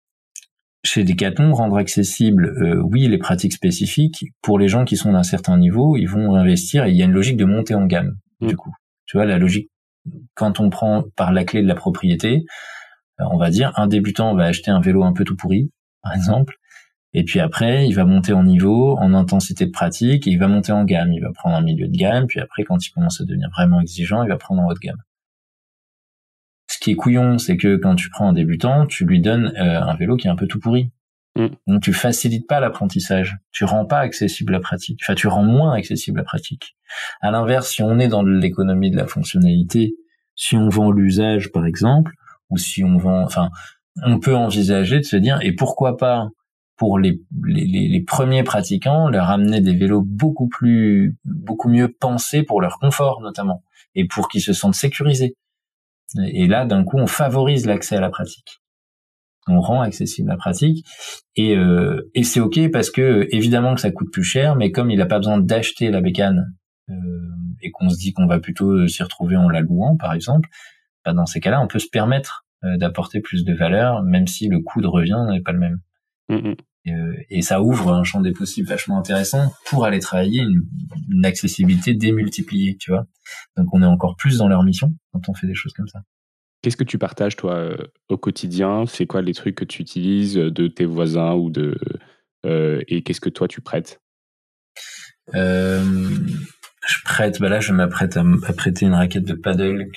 chez Decathlon, rendre accessible, euh, oui, les pratiques spécifiques pour les gens qui sont d'un certain niveau, ils vont investir. Et il y a une logique de montée en gamme, mmh. du coup. Tu vois, la logique quand on prend par la clé de la propriété, euh, on va dire un débutant va acheter un vélo un peu tout pourri, par exemple, et puis après il va monter en niveau, en intensité de pratique, et il va monter en gamme. Il va prendre un milieu de gamme, puis après quand il commence à devenir vraiment exigeant, il va prendre en haut de gamme. Ce qui est couillon, c'est que quand tu prends un débutant, tu lui donnes euh, un vélo qui est un peu tout pourri. Mm. Donc tu facilites pas l'apprentissage, tu rends pas accessible la pratique, enfin tu rends moins accessible la pratique. À l'inverse, si on est dans l'économie de la fonctionnalité, si on vend l'usage par exemple, ou si on vend, enfin, on peut envisager de se dire et pourquoi pas pour les, les, les premiers pratiquants leur amener des vélos beaucoup plus beaucoup mieux pensés pour leur confort notamment et pour qu'ils se sentent sécurisés. Et là, d'un coup, on favorise l'accès à la pratique on rend accessible la pratique. Et, euh, et c'est ok parce que évidemment que ça coûte plus cher mais comme il n'a pas besoin d'acheter la bécane euh, et qu'on se dit qu'on va plutôt euh, s'y retrouver en la louant par exemple bah dans ces cas-là on peut se permettre d'apporter plus de valeur même si le coût de revient n'est pas le même. Mm, mm. et, et, ça ouvre un champ des possibles vachement intéressant pour aller travailler une, une accessibilité démultipliée tu vois. Donc on est encore plus dans leur mission quand on fait des choses comme ça Qu'est-ce que tu partages, toi, euh, au quotidien? C'est quoi les trucs que tu utilises euh, de tes voisins ou de euh, et qu'est-ce que toi tu prêtes? Je prête, bah là, je m'apprête à, prêter une raquette de paddle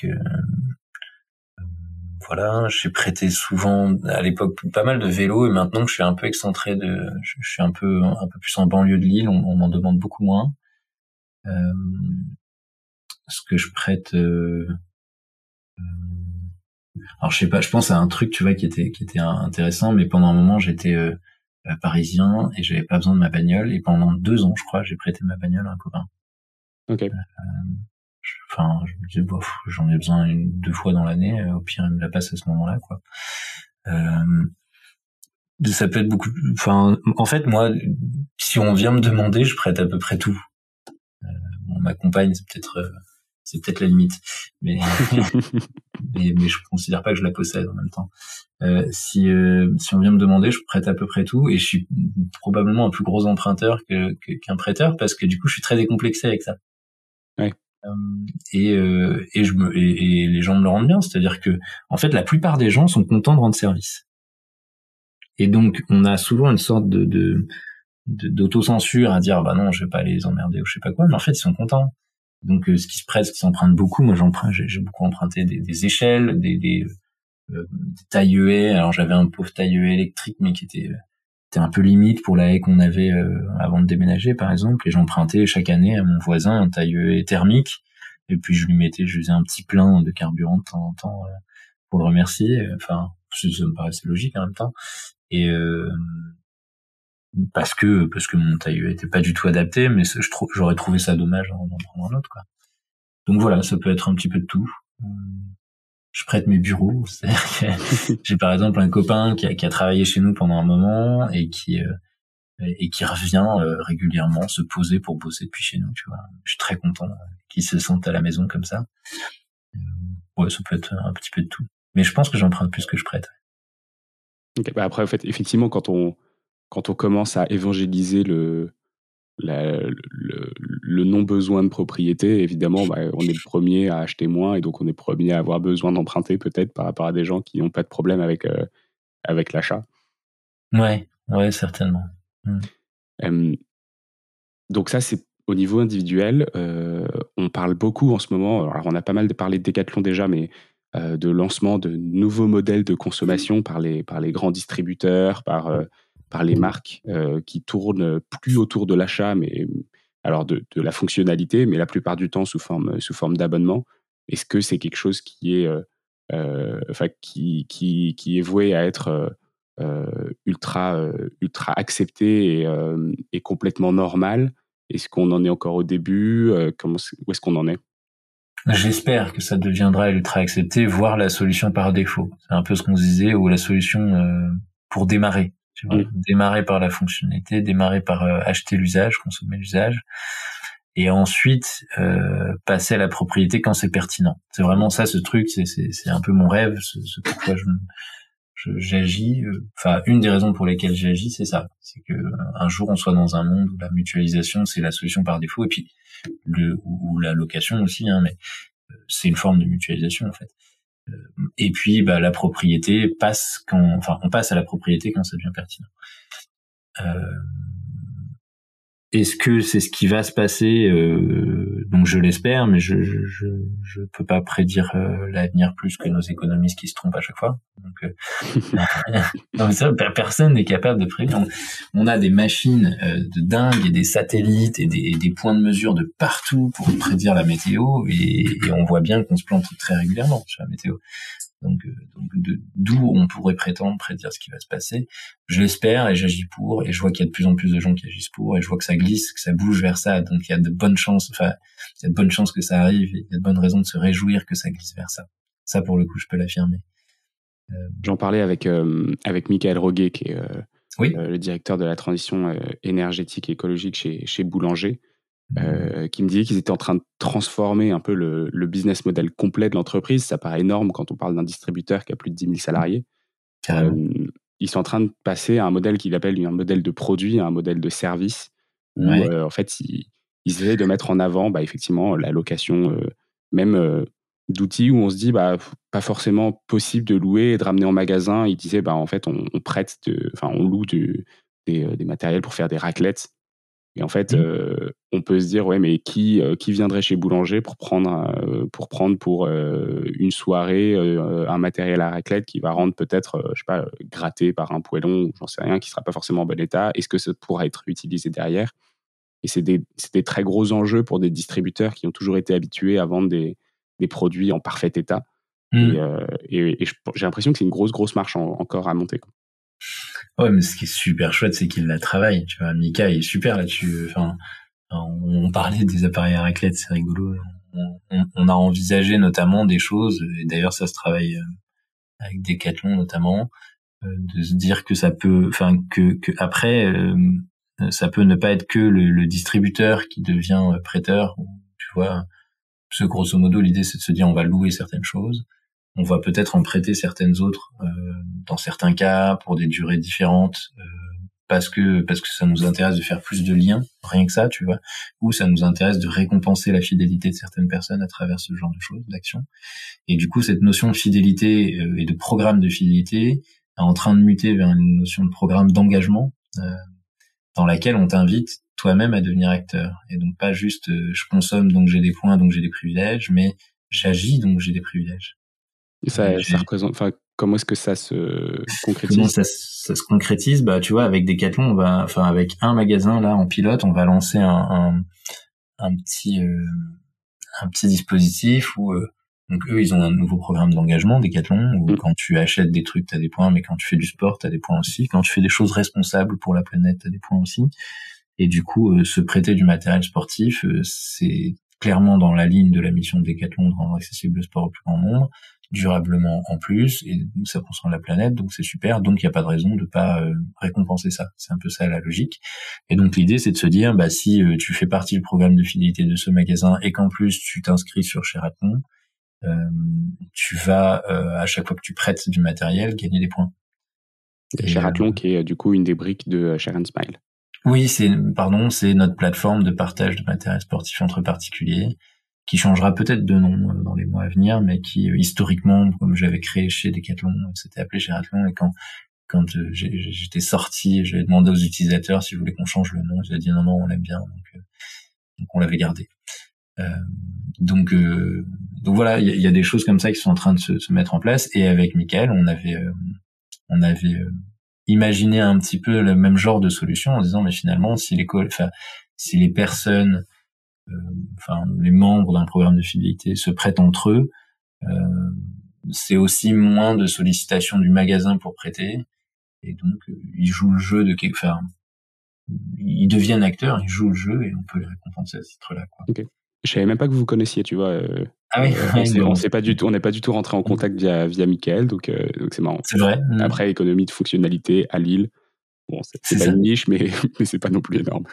voilà, j'ai prêté souvent à l'époque pas mal de vélos et maintenant que je suis un peu excentré je, suis un peu un peu plus en banlieue de Lille, on, on m'en demande beaucoup moins. ce que je prête alors je sais pas, je pense à un truc, tu vois, qui était qui était intéressant, mais pendant un moment j'étais euh, euh, parisien et j'avais pas besoin de ma bagnole et pendant deux ans, je crois, j'ai prêté ma bagnole à un copain. Ok. Euh, enfin, je me disais, bof, j'en ai besoin une, deux fois dans l'année, au pire il me la passe à ce moment-là, quoi. ça peut être beaucoup. Enfin, en fait, moi, si on vient me demander, je prête à peu près tout. Bon, ma compagne, c'est peut-être c'est peut-être la limite, mais, mais, mais je considère pas que je la possède en même temps. Euh, si euh, si on vient me demander, je prête à peu près tout et je suis probablement un plus gros emprunteur que qu'un prêteur parce que du coup je suis très décomplexé avec ça. Ouais. Euh, et euh, et je me et, et, les gens me le rendent bien, c'est-à-dire que en fait la plupart des gens sont contents de rendre service. Et donc on a souvent une sorte de, de d'autocensure à dire bah non je vais pas les emmerder ou je sais pas quoi mais en fait ils sont contents donc, euh, ce qui se prête, ce qui s'emprunte beaucoup, moi j'emprunte, j'ai beaucoup emprunté des, des échelles, des, des, euh, des tailles haies. Alors j'avais un pauvre taille électrique, mais qui était, était un peu limite pour la haie qu'on avait euh, avant de déménager, par exemple. Et j'empruntais chaque année à mon voisin un taille haie thermique. Et puis je lui mettais, je faisais un petit plein de carburant de temps en temps pour le remercier. Enfin, ça me paraissait logique en même temps. Et parce que parce que mon taille était pas du tout adapté, mais je trouve j'aurais trouvé ça dommage d'en prendre un autre quoi. Donc voilà, ça peut être un petit peu de tout. Euh, je prête mes bureaux. J'ai par exemple un copain qui a, qui a, travaillé chez nous pendant un moment et qui euh, et qui revient euh, régulièrement se poser pour bosser depuis chez nous. Tu vois, je suis très content qu'il se sente à la maison comme ça. ouais, ça peut être un petit peu de tout. Mais je pense que j'en prends plus que je prête. bah après, en fait, effectivement, quand on quand on commence à évangéliser le, le, non-besoin de propriété, évidemment, bah, on est le premier à acheter moins et donc on est le premier à avoir besoin d'emprunter peut-être par rapport à des gens qui n'ont pas de problème avec, euh, avec l'achat. Ouais, ouais, certainement. Mmh. donc ça, c'est au niveau individuel. Euh, on parle beaucoup en ce moment, alors on a pas mal parlé de Decathlon déjà, mais euh, de lancement de nouveaux modèles de consommation par les, par les grands distributeurs, par par les marques euh, qui tournent plus autour de l'achat, mais alors de, la fonctionnalité, mais la plupart du temps sous forme, sous forme d'abonnement. Est-ce que c'est quelque chose qui est, euh, euh, enfin, qui, qui, qui, est voué à être ultra, ultra accepté et, complètement normal? Est-ce qu'on en est encore au début? Où est-ce qu'on en est? J'espère que ça deviendra ultra accepté, voire la solution par défaut. C'est un peu ce qu'on disait, ou la solution pour démarrer. Mm. Démarrer par la fonctionnalité, démarrer par euh, acheter l'usage, consommer l'usage, et ensuite euh, passer à la propriété quand c'est pertinent. C'est vraiment ça, ce truc. C'est un peu mon rêve, ce, ce pourquoi je j'agis. Euh, enfin, une des raisons pour lesquelles j'agis, c'est ça. C'est que un jour on soit dans un monde où la mutualisation c'est la solution par défaut, et puis le ou, la location aussi, hein, mais euh, c'est une forme de mutualisation en fait. Et puis, bah, la propriété passe quand, enfin, on passe à la propriété quand ça devient pertinent. Euh, est-ce que c'est ce qui va se passer euh, Donc je l'espère, mais je je, je je peux pas prédire euh, l'avenir plus que nos économistes qui se trompent à chaque fois. Donc euh, non, ça, personne n'est capable de prédire. On, a des machines de dingue et des satellites et des, des, points de mesure de partout pour prédire la météo et, et on voit bien qu'on se plante très régulièrement sur la météo. Donc, euh, donc d'où on pourrait prétendre prédire ce qui va se passer. Je l'espère et j'agis pour, et je vois qu'il y a de plus en plus de gens qui agissent pour, et je vois que ça glisse, que ça bouge vers ça. Donc il y a de bonnes chances, enfin, il y a de bonnes chances que ça arrive, et il y a de bonnes raisons de se réjouir que ça glisse vers ça. Ça, pour le coup, je peux l'affirmer. Euh... J'en parlais avec euh, avec Michael Roguet, qui est euh, oui. le directeur de la transition énergétique et écologique chez chez Boulanger. Euh, qui me disait qu'ils étaient en train de transformer un peu le, le business model complet de l'entreprise. Ça paraît énorme quand on parle d'un distributeur qui a plus de 10 000 salariés. Euh, ils sont en train de passer à un modèle qu'ils appellent un modèle de produit, un modèle de service, où euh, en fait ils, ils essaient de mettre en avant bah, effectivement la location, même d'outils où on se dit bah pas forcément possible de louer et de ramener en magasin. Ils disaient bah en fait on, on prête, enfin on loue de, des, des matériels pour faire des raclettes et en fait, mmh. euh, on peut se dire, ouais, mais qui, euh, qui viendrait chez Boulanger pour prendre, euh, pour, prendre pour une soirée un matériel à raclette qui va rendre peut-être, je sais pas, gratté par un poêlon, j'en sais rien, qui sera pas forcément en bon état Est-ce que ça pourra être utilisé derrière? Et c'est des, des, très gros enjeux pour des distributeurs qui ont toujours été habitués à vendre des, des produits en parfait état. Mmh. Et, et, j'ai l'impression que c'est une grosse, grosse marche encore à monter. Quoi. Ouais, mais ce qui est super chouette, c'est qu'il la travaille. Tu vois, Mika est super là-dessus. Enfin, on parlait des appareils à raclette, c'est rigolo. On, a envisagé notamment des choses, et d'ailleurs ça se travaille euh, avec Decathlon notamment, euh, de se dire que ça peut, enfin que, que après, euh, ça peut ne pas être que le, distributeur qui devient prêteur. Tu vois, ce grosso modo, l'idée c'est de se dire on va louer certaines choses on va peut-être en prêter certaines autres euh, dans certains cas pour des durées différentes euh, parce que parce que ça nous intéresse de faire plus de liens rien que ça tu vois ou ça nous intéresse de récompenser la fidélité de certaines personnes à travers ce genre de choses d'action. Et du coup cette notion de fidélité euh, et de programme de fidélité est en train de muter vers une notion de programme d'engagement dans laquelle on t'invite toi-même à devenir acteur. Et donc pas juste je consomme donc j'ai des points donc j'ai des privilèges mais j'agis donc j'ai des privilèges ça, représente, enfin, comment est-ce que ça se concrétise? Comment ça, ça, se concrétise? Bah, tu vois, avec Decathlon, on va, enfin, avec un magasin là en pilote, on va lancer un, un, un petit, euh, un petit dispositif où euh, Donc eux, ils ont un nouveau programme d'engagement, Decathlon, où mm. quand tu achètes des trucs, tu as des points, mais quand tu fais du sport, tu as des points aussi. Quand tu fais des choses responsables pour la planète, tu as des points aussi. Et du coup, euh, se prêter du matériel sportif, euh, c'est clairement dans la ligne de la mission de Decathlon de rendre accessible le sport au plus grand nombre, durablement en plus, et ça concerne la planète, donc c'est super. Donc il n'y a pas de raison de pas euh, récompenser ça. C'est un peu ça la logique. Et donc l'idée, c'est de se dire, bah si tu fais partie du programme de fidélité de ce magasin et qu'en plus tu t'inscris sur Sheraton, euh, tu vas euh, à chaque fois que tu prêtes du matériel gagner des points. Et Sheraton qui est du coup une des briques de Share Smile. Oui, c'est pardon, c'est notre plateforme de partage de matériel sportif entre particuliers qui changera peut-être de nom dans les mois à venir, mais qui historiquement, comme j'avais créé chez Decathlon, c'était appelé Sheraton et quand quand j'étais sorti, j'avais demandé aux utilisateurs s'ils voulaient qu'on change le nom, ils ont dit non non on l'aime bien, donc, on l'avait gardé. Euh, donc, euh, donc voilà, il y, a des choses comme ça qui sont en train de se, mettre en place. Et avec Michael, on avait, euh, on avait imaginé un petit peu le même genre de solution en disant mais finalement si les enfin si les personnes enfin les membres d'un programme de fidélité se prêtent entre eux euh, c'est aussi moins de sollicitations du magasin pour prêter et donc ils jouent le jeu de quelque enfin ils deviennent acteurs ils jouent le jeu et on peut les récompenser à ce titre là quoi je savais même pas que vous connaissiez, tu vois. Euh, ah oui, euh, on s'est pas du tout, on n'est pas du tout rentré en contact via via Michael, donc euh, c'est marrant. C'est vrai. Après, économie de fonctionnalité à Lille, bon, c'est pas une niche, mais mais c'est pas non plus énorme.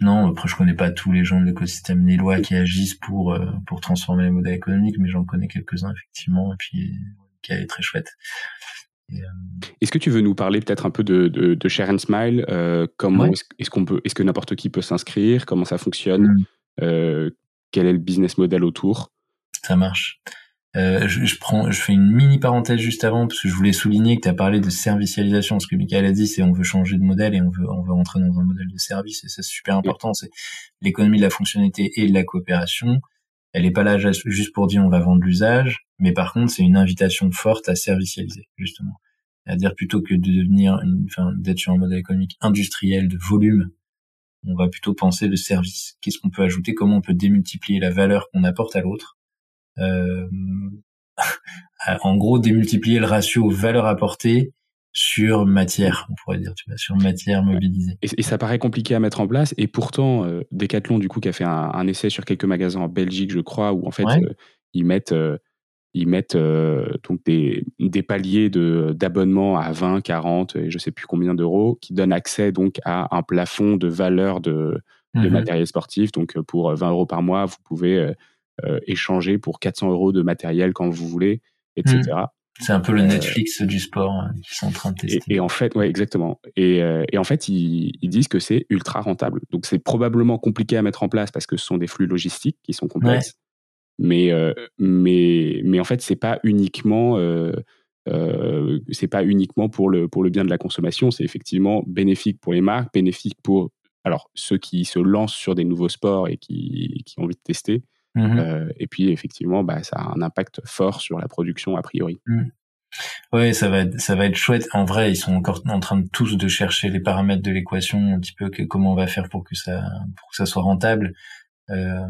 Non, après je connais pas tous les gens de l'écosystème lillois qui agissent pour pour transformer les modèles économiques, mais j'en connais quelques-uns effectivement, et puis qui est très chouette. Est-ce que tu veux nous parler peut-être un peu de, de, de Share and Smile Comment est-ce, qu'on peut, est-ce que n'importe qui peut s'inscrire Comment ça fonctionne mm. Euh, quel est le business model autour? Ça marche. Euh, je, prends, je fais une mini parenthèse juste avant parce que je voulais souligner que tu as parlé de servicialisation. Ce que Michael a dit, c'est on veut changer de modèle et on veut on veut rentrer dans un modèle de service et ça c'est super important. C'est l'économie de la fonctionnalité et de la coopération. Elle est pas là juste pour dire on va vendre l'usage, mais par contre c'est une invitation forte à servicialiser justement. C'est-à-dire plutôt que de devenir, enfin d'être sur un modèle économique industriel de volume on va plutôt penser le service. Qu'est-ce qu'on peut ajouter? Comment on peut démultiplier la valeur qu'on apporte à l'autre? Euh, En gros, démultiplier le ratio valeur apportée sur matière, on pourrait dire, tu vois, sur matière mobilisée. Et, ça paraît compliqué à mettre en place, et pourtant, euh, Decathlon, du coup, qui a fait un, essai sur quelques magasins en Belgique, je crois, où en fait, euh, ils mettent ils mettent euh, donc des, des paliers de d'abonnement à 20, 40 et je sais plus combien d'euros qui donnent accès donc à un plafond de valeur de, de mhm. matériel sportif. Donc euh, pour 20 euros par mois, vous pouvez euh, échanger pour 400 euros de matériel quand vous voulez, etc. Mhm. C'est un peu le Netflix du sport hein, qui sont en train de tester. Et, en fait, ouais, exactement. Et, et en fait, ils, ils disent que c'est ultra rentable. Donc, c'est probablement compliqué à mettre en place parce que ce sont des flux logistiques qui sont complexes. Mais, euh, mais, mais en fait, c'est pas uniquement. Euh, euh, c'est pas uniquement pour le, pour le bien de la consommation, c'est effectivement bénéfique pour les marques, bénéfique pour alors, ceux qui se lancent sur des nouveaux sports et qui, qui ont envie de tester. Mmh et puis, effectivement, bah, ça a un impact fort sur la production a priori. Mmh. Oui, ça va, être, ça va être chouette. En vrai, ils sont encore en train de tous de chercher les paramètres de l'équation, un petit peu que, comment on va faire pour que ça, pour que ça soit rentable. Euh,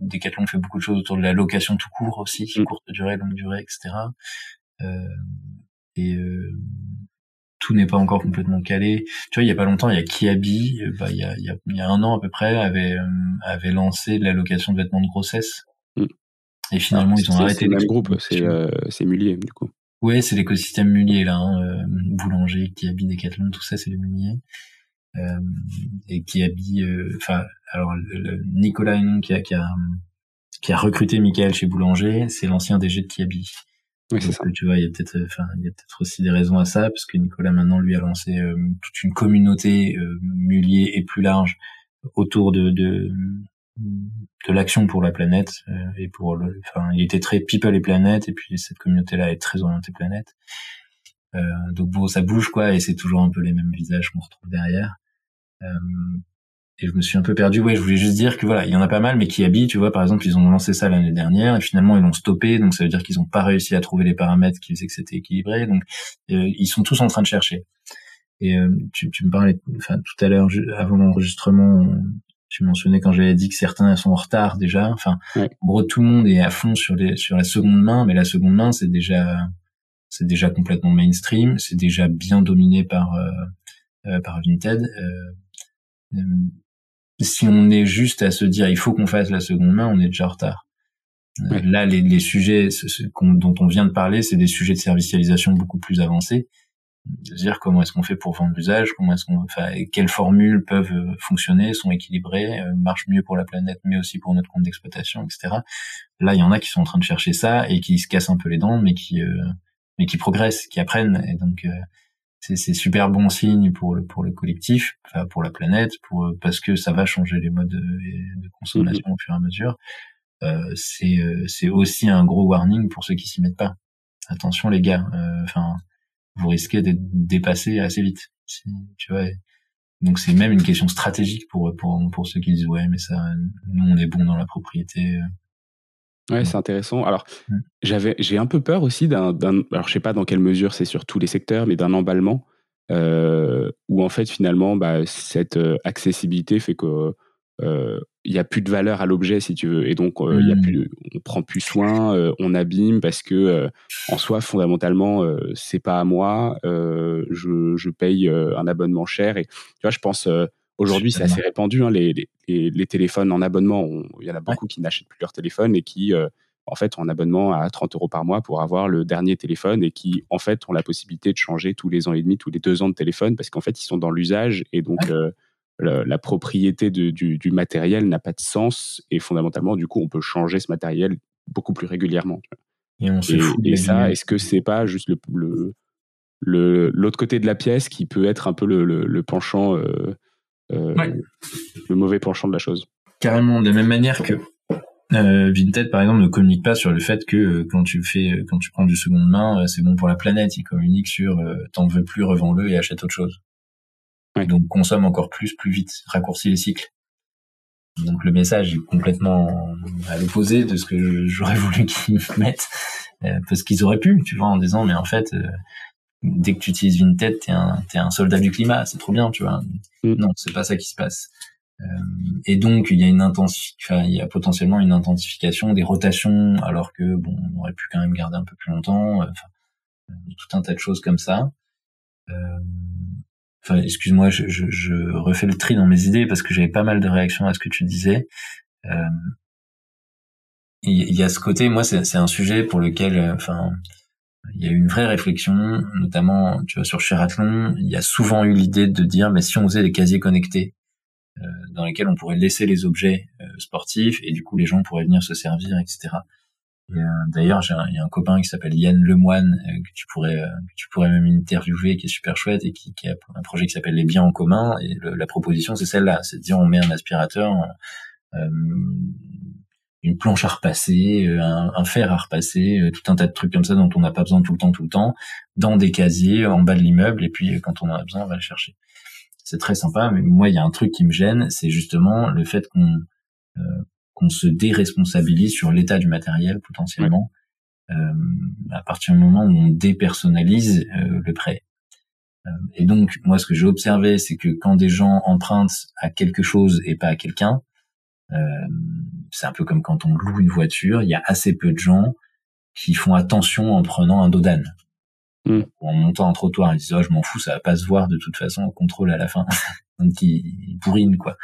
Decathlon fait beaucoup de choses autour de la location tout court aussi, mm. courte durée, longue durée, etc. Euh, et euh, tout n'est pas encore complètement calé. Tu vois, il y a pas longtemps, il y a Kiabi, euh, bah, il, y a, il, y a, il y a un an à peu près, avait, euh, avait lancé la location de vêtements de grossesse. Mm. Et finalement, ils ont arrêté. C'est le même groupe, c'est euh, Mulier, du coup. Ouais, c'est l'écosystème Mulier, là. Hein, Boulanger, Kiabi, Decathlon, tout ça, c'est le Mulier. Euh, et qui habille, euh, enfin, alors le, Nicolas Hénon qui a, qui a qui a recruté Michael chez Boulanger, c'est l'ancien DG de Kiabi. Oui, c'est ça. Tu vois, il y a peut-être, enfin, il y a peut-être aussi des raisons à ça, parce que Nicolas maintenant lui a lancé euh, toute une communauté euh, mulier et plus large autour de de, de l'action pour la planète et pour le, enfin, il était très people et planète, et puis cette communauté-là est très orientée planète. Euh, donc bon, ça bouge quoi, et c'est toujours un peu les mêmes visages qu'on retrouve derrière. Euh, et je me suis un peu perdu. Ouais, je voulais juste dire que voilà, il y en a pas mal, mais qui habitent, tu vois, par exemple, ils ont lancé ça l'année dernière et finalement ils l'ont stoppé, donc ça veut dire qu'ils n'ont pas réussi à trouver les paramètres qui faisaient que c'était équilibré. Donc euh, ils sont tous en train de chercher. Et euh, tu, tu, me parlais, enfin tout à l'heure avant l'enregistrement, tu mentionnais quand j'avais dit que certains sont en retard déjà. Enfin, en gros, tout le monde est à fond sur les sur la seconde main, mais la seconde main, c'est déjà c'est déjà complètement mainstream, c'est déjà bien dominé par euh, euh par Vinted. Euh, euh, si on est juste à se dire il faut qu'on fasse la seconde main, on est déjà en retard. Là, les, les sujets dont on vient de parler, c'est des sujets de servicialisation beaucoup plus avancés de dire comment est-ce qu'on fait pour vendre l'usage, comment est-ce qu'on, enfin, quelles formules peuvent euh, fonctionner, sont équilibrées, euh, marchent mieux pour la planète, mais aussi pour notre compte d'exploitation, etc. Là, il y en a qui sont en train de chercher ça et qui se cassent un peu les dents, mais qui, euh, mais qui progressent, qui apprennent. Et donc, c'est, c'est super bon signe pour le pour le collectif, enfin, pour la planète, pour parce que ça va changer les modes de, de consommation mm-hmm. au fur et à mesure. Euh, c'est c'est aussi un gros warning pour ceux qui s'y mettent pas. Attention les gars, enfin vous risquez d'être dépassé assez vite. Tu vois. Donc c'est même une question stratégique pour pour pour ceux qui disent ouais mais ça nous on est bon dans la propriété. Ouais, c'est intéressant. Alors, j'avais, j'ai un peu peur aussi d'un, alors je sais pas dans quelle mesure c'est sur tous les secteurs, mais d'un emballement euh, où en fait finalement, bah, cette euh, accessibilité fait que euh, il y a plus de valeur à l'objet si tu veux et donc euh, il y a mmh. plus on prend plus soin on abîme parce que en soi fondamentalement c'est pas à moi je, je, paye un abonnement cher et tu vois je pense aujourd'hui c'est assez répandu hein, les, les, les, téléphones en abonnement il y en a beaucoup qui n'achètent plus leur téléphone et qui en fait ont un abonnement à 30 euros par mois pour avoir le dernier téléphone et qui en fait ont la possibilité de changer tous les ans et demi tous les deux ans de téléphone parce qu'en fait ils sont dans l'usage et donc la, propriété du, matériel n'a pas de sens et fondamentalement, du coup, on peut changer ce matériel beaucoup plus régulièrement. Et, on et, ça, est-ce que c'est pas juste le, le, l'autre côté de la pièce qui peut être un peu le, penchant, euh, euh, le mauvais penchant de la chose Carrément, de la même manière que euh, Vinted, par exemple, ne communique pas sur le fait que quand tu fais, quand tu prends du seconde main, c'est bon pour la planète. Il communique sur t'en veux plus, revends-le et achète autre chose. Donc consomme encore plus, plus vite, raccourcit les cycles. Donc le message est complètement à l'opposé de ce que j'aurais voulu qu'ils mettent, euh, parce qu'ils auraient pu, tu vois, en disant mais en fait, euh, dès que tu utilises Vinted, t'es un, t'es un soldat du climat, c'est trop bien, tu vois. Mm. Non, c'est pas ça qui se passe. Euh, et donc il y a une enfin, il y a potentiellement une intensification des rotations, alors que bon, on aurait pu quand même garder un peu plus longtemps. Enfin, tout un tas de choses comme ça. Euh, Enfin, excuse-moi, je, je, je, refais le tri dans mes idées parce que j'avais pas mal de réactions à ce que tu disais. Euh, il y, a ce côté, moi, c'est un sujet pour lequel, euh, enfin, il y a eu une vraie réflexion, notamment, tu vois, sur Sheraton, il y a souvent eu l'idée de dire, mais si on faisait des casiers connectés, euh, dans lesquels on pourrait laisser les objets euh, sportifs et du coup les gens pourraient venir se servir, etc. Euh, d'ailleurs, il y a un copain qui s'appelle Yann Lemoine euh, que tu pourrais euh, que tu pourrais même interviewer, qui est super chouette et qui, qui a un projet qui s'appelle les biens en commun. Et la proposition, c'est celle-là, c'est de dire on met un aspirateur, une planche à repasser, un, un, fer à repasser, tout un tas de trucs comme ça dont on n'a pas besoin tout le temps, tout le temps, dans des casiers en bas de l'immeuble. Et puis quand on en a besoin, on va le chercher. C'est très sympa, mais moi, il y a un truc qui me gêne, c'est justement le fait qu'on qu'on se déresponsabilise sur l'état du matériel potentiellement euh, à partir du moment où on dépersonnalise euh, le prêt. Euh, et donc moi ce que j'ai observé c'est que quand des gens empruntent à quelque chose et pas à quelqu'un, c'est un peu comme quand on loue une voiture, il y a assez peu de gens qui font attention en prenant un dos d'âne. Mm. en montant un trottoir, ils disent oh, je m'en fous, ça va pas se voir de toute façon, on contrôle à la fin. Donc ils, bourrinent quoi.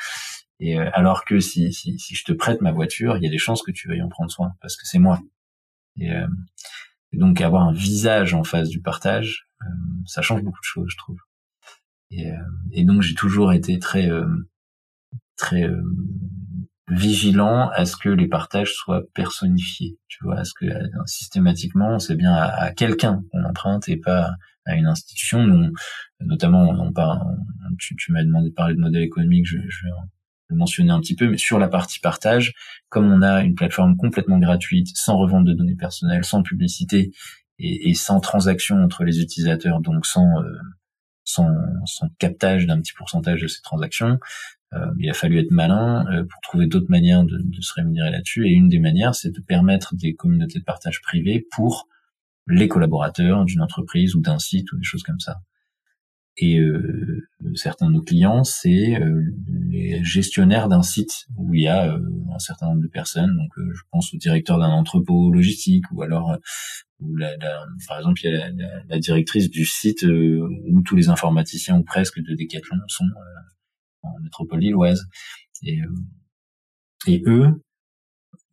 Et euh, alors que si, si, si, je te prête ma voiture, il y a des chances que tu veuilles en prendre soin parce que c'est moi. Et, euh, donc avoir un visage en face du partage, euh, ça change beaucoup de choses, je trouve. Et, et donc j'ai toujours été très très vigilant à ce que les partages soient personnifiés. Tu vois, à ce que systématiquement c'est bien à, quelqu'un qu'on emprunte et pas à une institution. notamment, on, on, tu, tu m'as demandé de parler de modèle économique, je, vais le mentionner un petit peu, mais sur la partie partage, comme on a une plateforme complètement gratuite, sans revente de données personnelles, sans publicité et, et sans transaction entre les utilisateurs, donc sans, euh, sans, sans, captage d'un petit pourcentage de ces transactions, il a fallu être malin euh, pour trouver d'autres manières de, de, se rémunérer là-dessus. Et une des manières, c'est de permettre des communautés de partage privées pour les collaborateurs d'une entreprise ou d'un site ou des choses comme ça. Et euh, certains de nos clients, c'est euh, les gestionnaires d'un site où il y a un certain nombre de personnes. Donc, je pense au directeur d'un entrepôt logistique ou alors ou la, par exemple, il y a la, directrice du site où tous les informaticiens ou presque de Decathlon sont en métropole lilloise. Et, et eux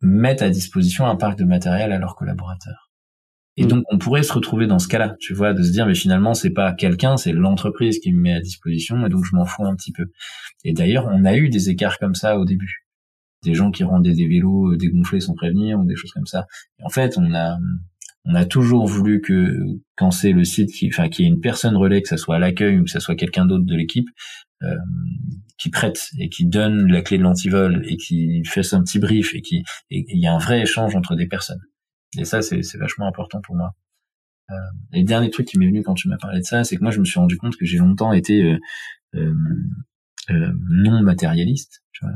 mettent à disposition un parc de matériel à leurs collaborateurs. Et mm. donc, on pourrait se retrouver dans ce cas-là, tu vois, de se dire, mais finalement, c'est pas quelqu'un, c'est l'entreprise qui me met à disposition, et donc je m'en fous un petit peu. Et d'ailleurs, on a eu des écarts comme ça au début. Des gens qui rendaient des vélos euh, dégonflés sans prévenir, ou des choses comme ça. Et en fait, on a, on a toujours voulu que, quand c'est le site qui, enfin, qu'il y ait une personne relais, que ça soit à l'accueil ou que ça soit quelqu'un d'autre de l'équipe, euh, qui prête et qui donne la clé de l'antivol et qui fait un petit brief et qui, il y a un vrai échange entre des personnes. Et ça, c'est vachement important pour moi. Euh, et le dernier truc qui m'est venu quand tu m'as parlé de ça, c'est que moi, je me suis rendu compte que j'ai longtemps été euh, euh, euh non matérialiste. Je,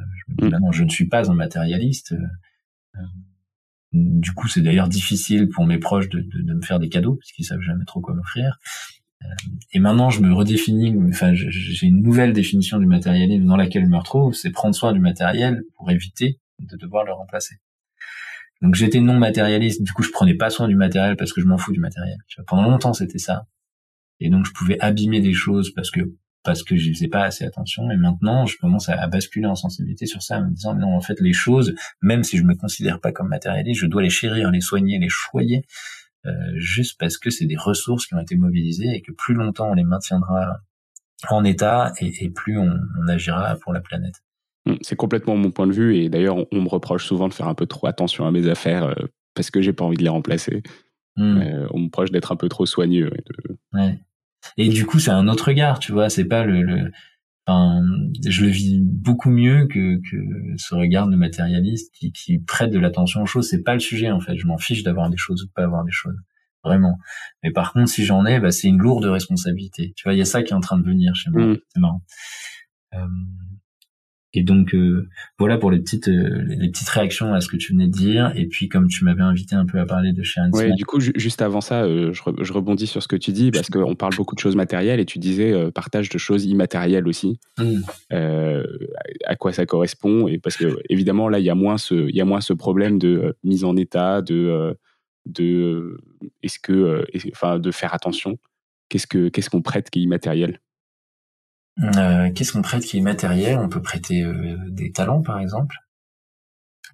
je, mm. je ne suis pas un matérialiste. Euh, du coup, c'est d'ailleurs difficile pour mes proches de, de, de, me faire des cadeaux, parce qu'ils savent jamais trop quoi m'offrir. Et maintenant, je me redéfinis, enfin, j'ai une nouvelle définition du matérialisme dans laquelle je me retrouve, c'est prendre soin du matériel pour éviter de devoir le remplacer. Donc j'étais non matérialiste, du coup je prenais pas soin du matériel parce que je m'en fous du matériel. Pendant longtemps c'était ça. Et donc je pouvais abîmer des choses parce que parce que je faisais pas assez attention. Et maintenant je commence à, basculer en sensibilité sur ça, en me disant non en fait les choses, même si je me considère pas comme matérialiste, je dois les chérir, les soigner, les choyer, euh, juste parce que c'est des ressources qui ont été mobilisées et que plus longtemps on les maintiendra en état et, et plus on, on agira pour la planète. Mm, c'est complètement mon point de vue et d'ailleurs on, me reproche souvent de faire un peu trop attention à mes affaires euh, parce que j'ai pas envie de les remplacer. Mm. Euh, on me reproche d'être un peu trop soigneux. Et, du coup c'est un autre regard, tu vois, c'est pas le, Enfin, je le vis beaucoup mieux que, que ce regard de matérialiste qui, qui prête de l'attention aux choses. C'est pas le sujet en fait. Je m'en fiche d'avoir des choses ou de pas avoir des choses, vraiment. Mais par contre, si j'en ai, bah, c'est une lourde responsabilité. Tu vois, il y a ça qui est en train de venir chez moi. Mm. C'est marrant. Euh, et donc euh, voilà pour les petites euh, les petites réactions à ce que tu venais de dire. Et puis comme tu m'avais invité un peu à parler de chez Oui, du coup juste avant ça, euh, je, rebondis sur ce que tu dis parce qu'on parle beaucoup de choses matérielles et tu disais partage de choses immatérielles aussi. Mmh. à quoi ça correspond Et parce que évidemment là il y a moins ce il y a moins ce problème de mise en état de de est-ce que enfin de faire attention. Qu'est-ce que qu'est-ce qu'on prête qui est immatériel? Euh, qu'est-ce qu'on prête qui est matériel? On peut prêter euh, des talents, par exemple,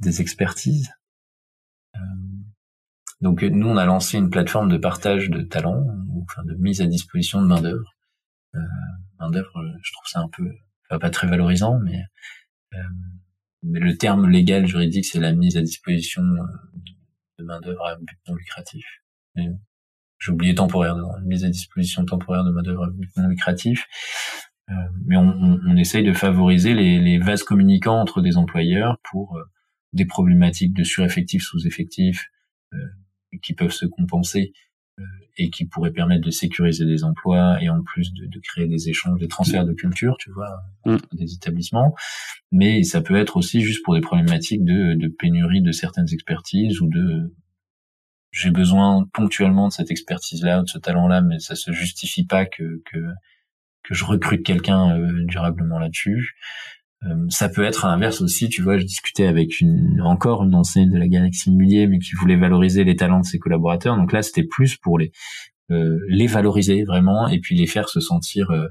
des expertises? Euh, donc nous, on a lancé une plateforme de partage de talents, enfin de mise à disposition de main d'œuvre. main d'œuvre, je trouve ça un peu, pas très valorisant, mais, mais le terme légal juridique, c'est la mise à disposition de main d'œuvre à but non lucratif. J'ai oublié temporaire, mise à disposition temporaire de main d'œuvre à but non lucratif. Euh, mais on, on, on, essaye de favoriser les, les, vases communicants entre des employeurs pour euh, des problématiques de sureffectifs, sous-effectifs, euh, qui peuvent se compenser et qui pourraient permettre de sécuriser des emplois et en plus de, de créer des échanges, des transferts de culture, tu vois, mm. entre des établissements. Mais ça peut être aussi juste pour des problématiques de, de pénurie de certaines expertises ou de j'ai besoin ponctuellement de cette expertise-là, de ce talent-là, mais ça se justifie pas que, que que je recrute quelqu'un euh, durablement là-dessus. Euh, ça peut être à l'inverse aussi, tu vois, je discutais avec une encore une enseigne de la galaxie Mullier, mais qui voulait valoriser les talents de ses collaborateurs. Donc là, c'était plus pour les euh, les valoriser vraiment et puis les faire se sentir euh,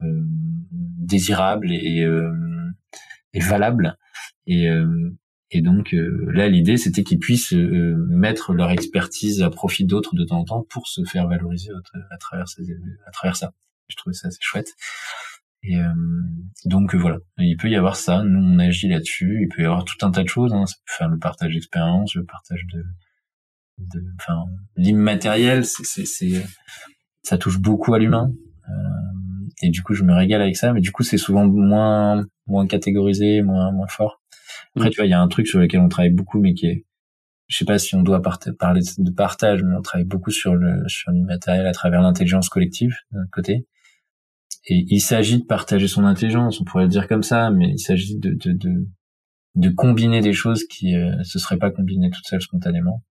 désirables et, et valables. Et, et donc là, l'idée, c'était qu'ils puissent mettre leur expertise à profit d'autres de temps en temps pour se faire valoriser à travers, ces, à travers ça. Je trouvais ça assez chouette. Et euh, donc voilà, il peut y avoir ça. Nous on agit là-dessus. Il peut y avoir tout un tas de choses. Hein. Ça peut faire le partage d'expérience, le partage de, de enfin l'immatériel. C'est, c'est, ça touche beaucoup à l'humain. Euh, et du coup je me régale avec ça. Mais du coup c'est souvent moins moins catégorisé, moins moins fort. Après tu vois il y a un truc sur lequel on travaille beaucoup, mais qui est je sais pas si on doit parler de partage, mais on travaille beaucoup sur le sur l'immatériel à travers l'intelligence collective d'un côté et il s'agit de partager son intelligence, on pourrait le dire comme ça, mais il s'agit de, de, de, de, combiner des choses qui euh, se seraient pas combinées toutes seules spontanément.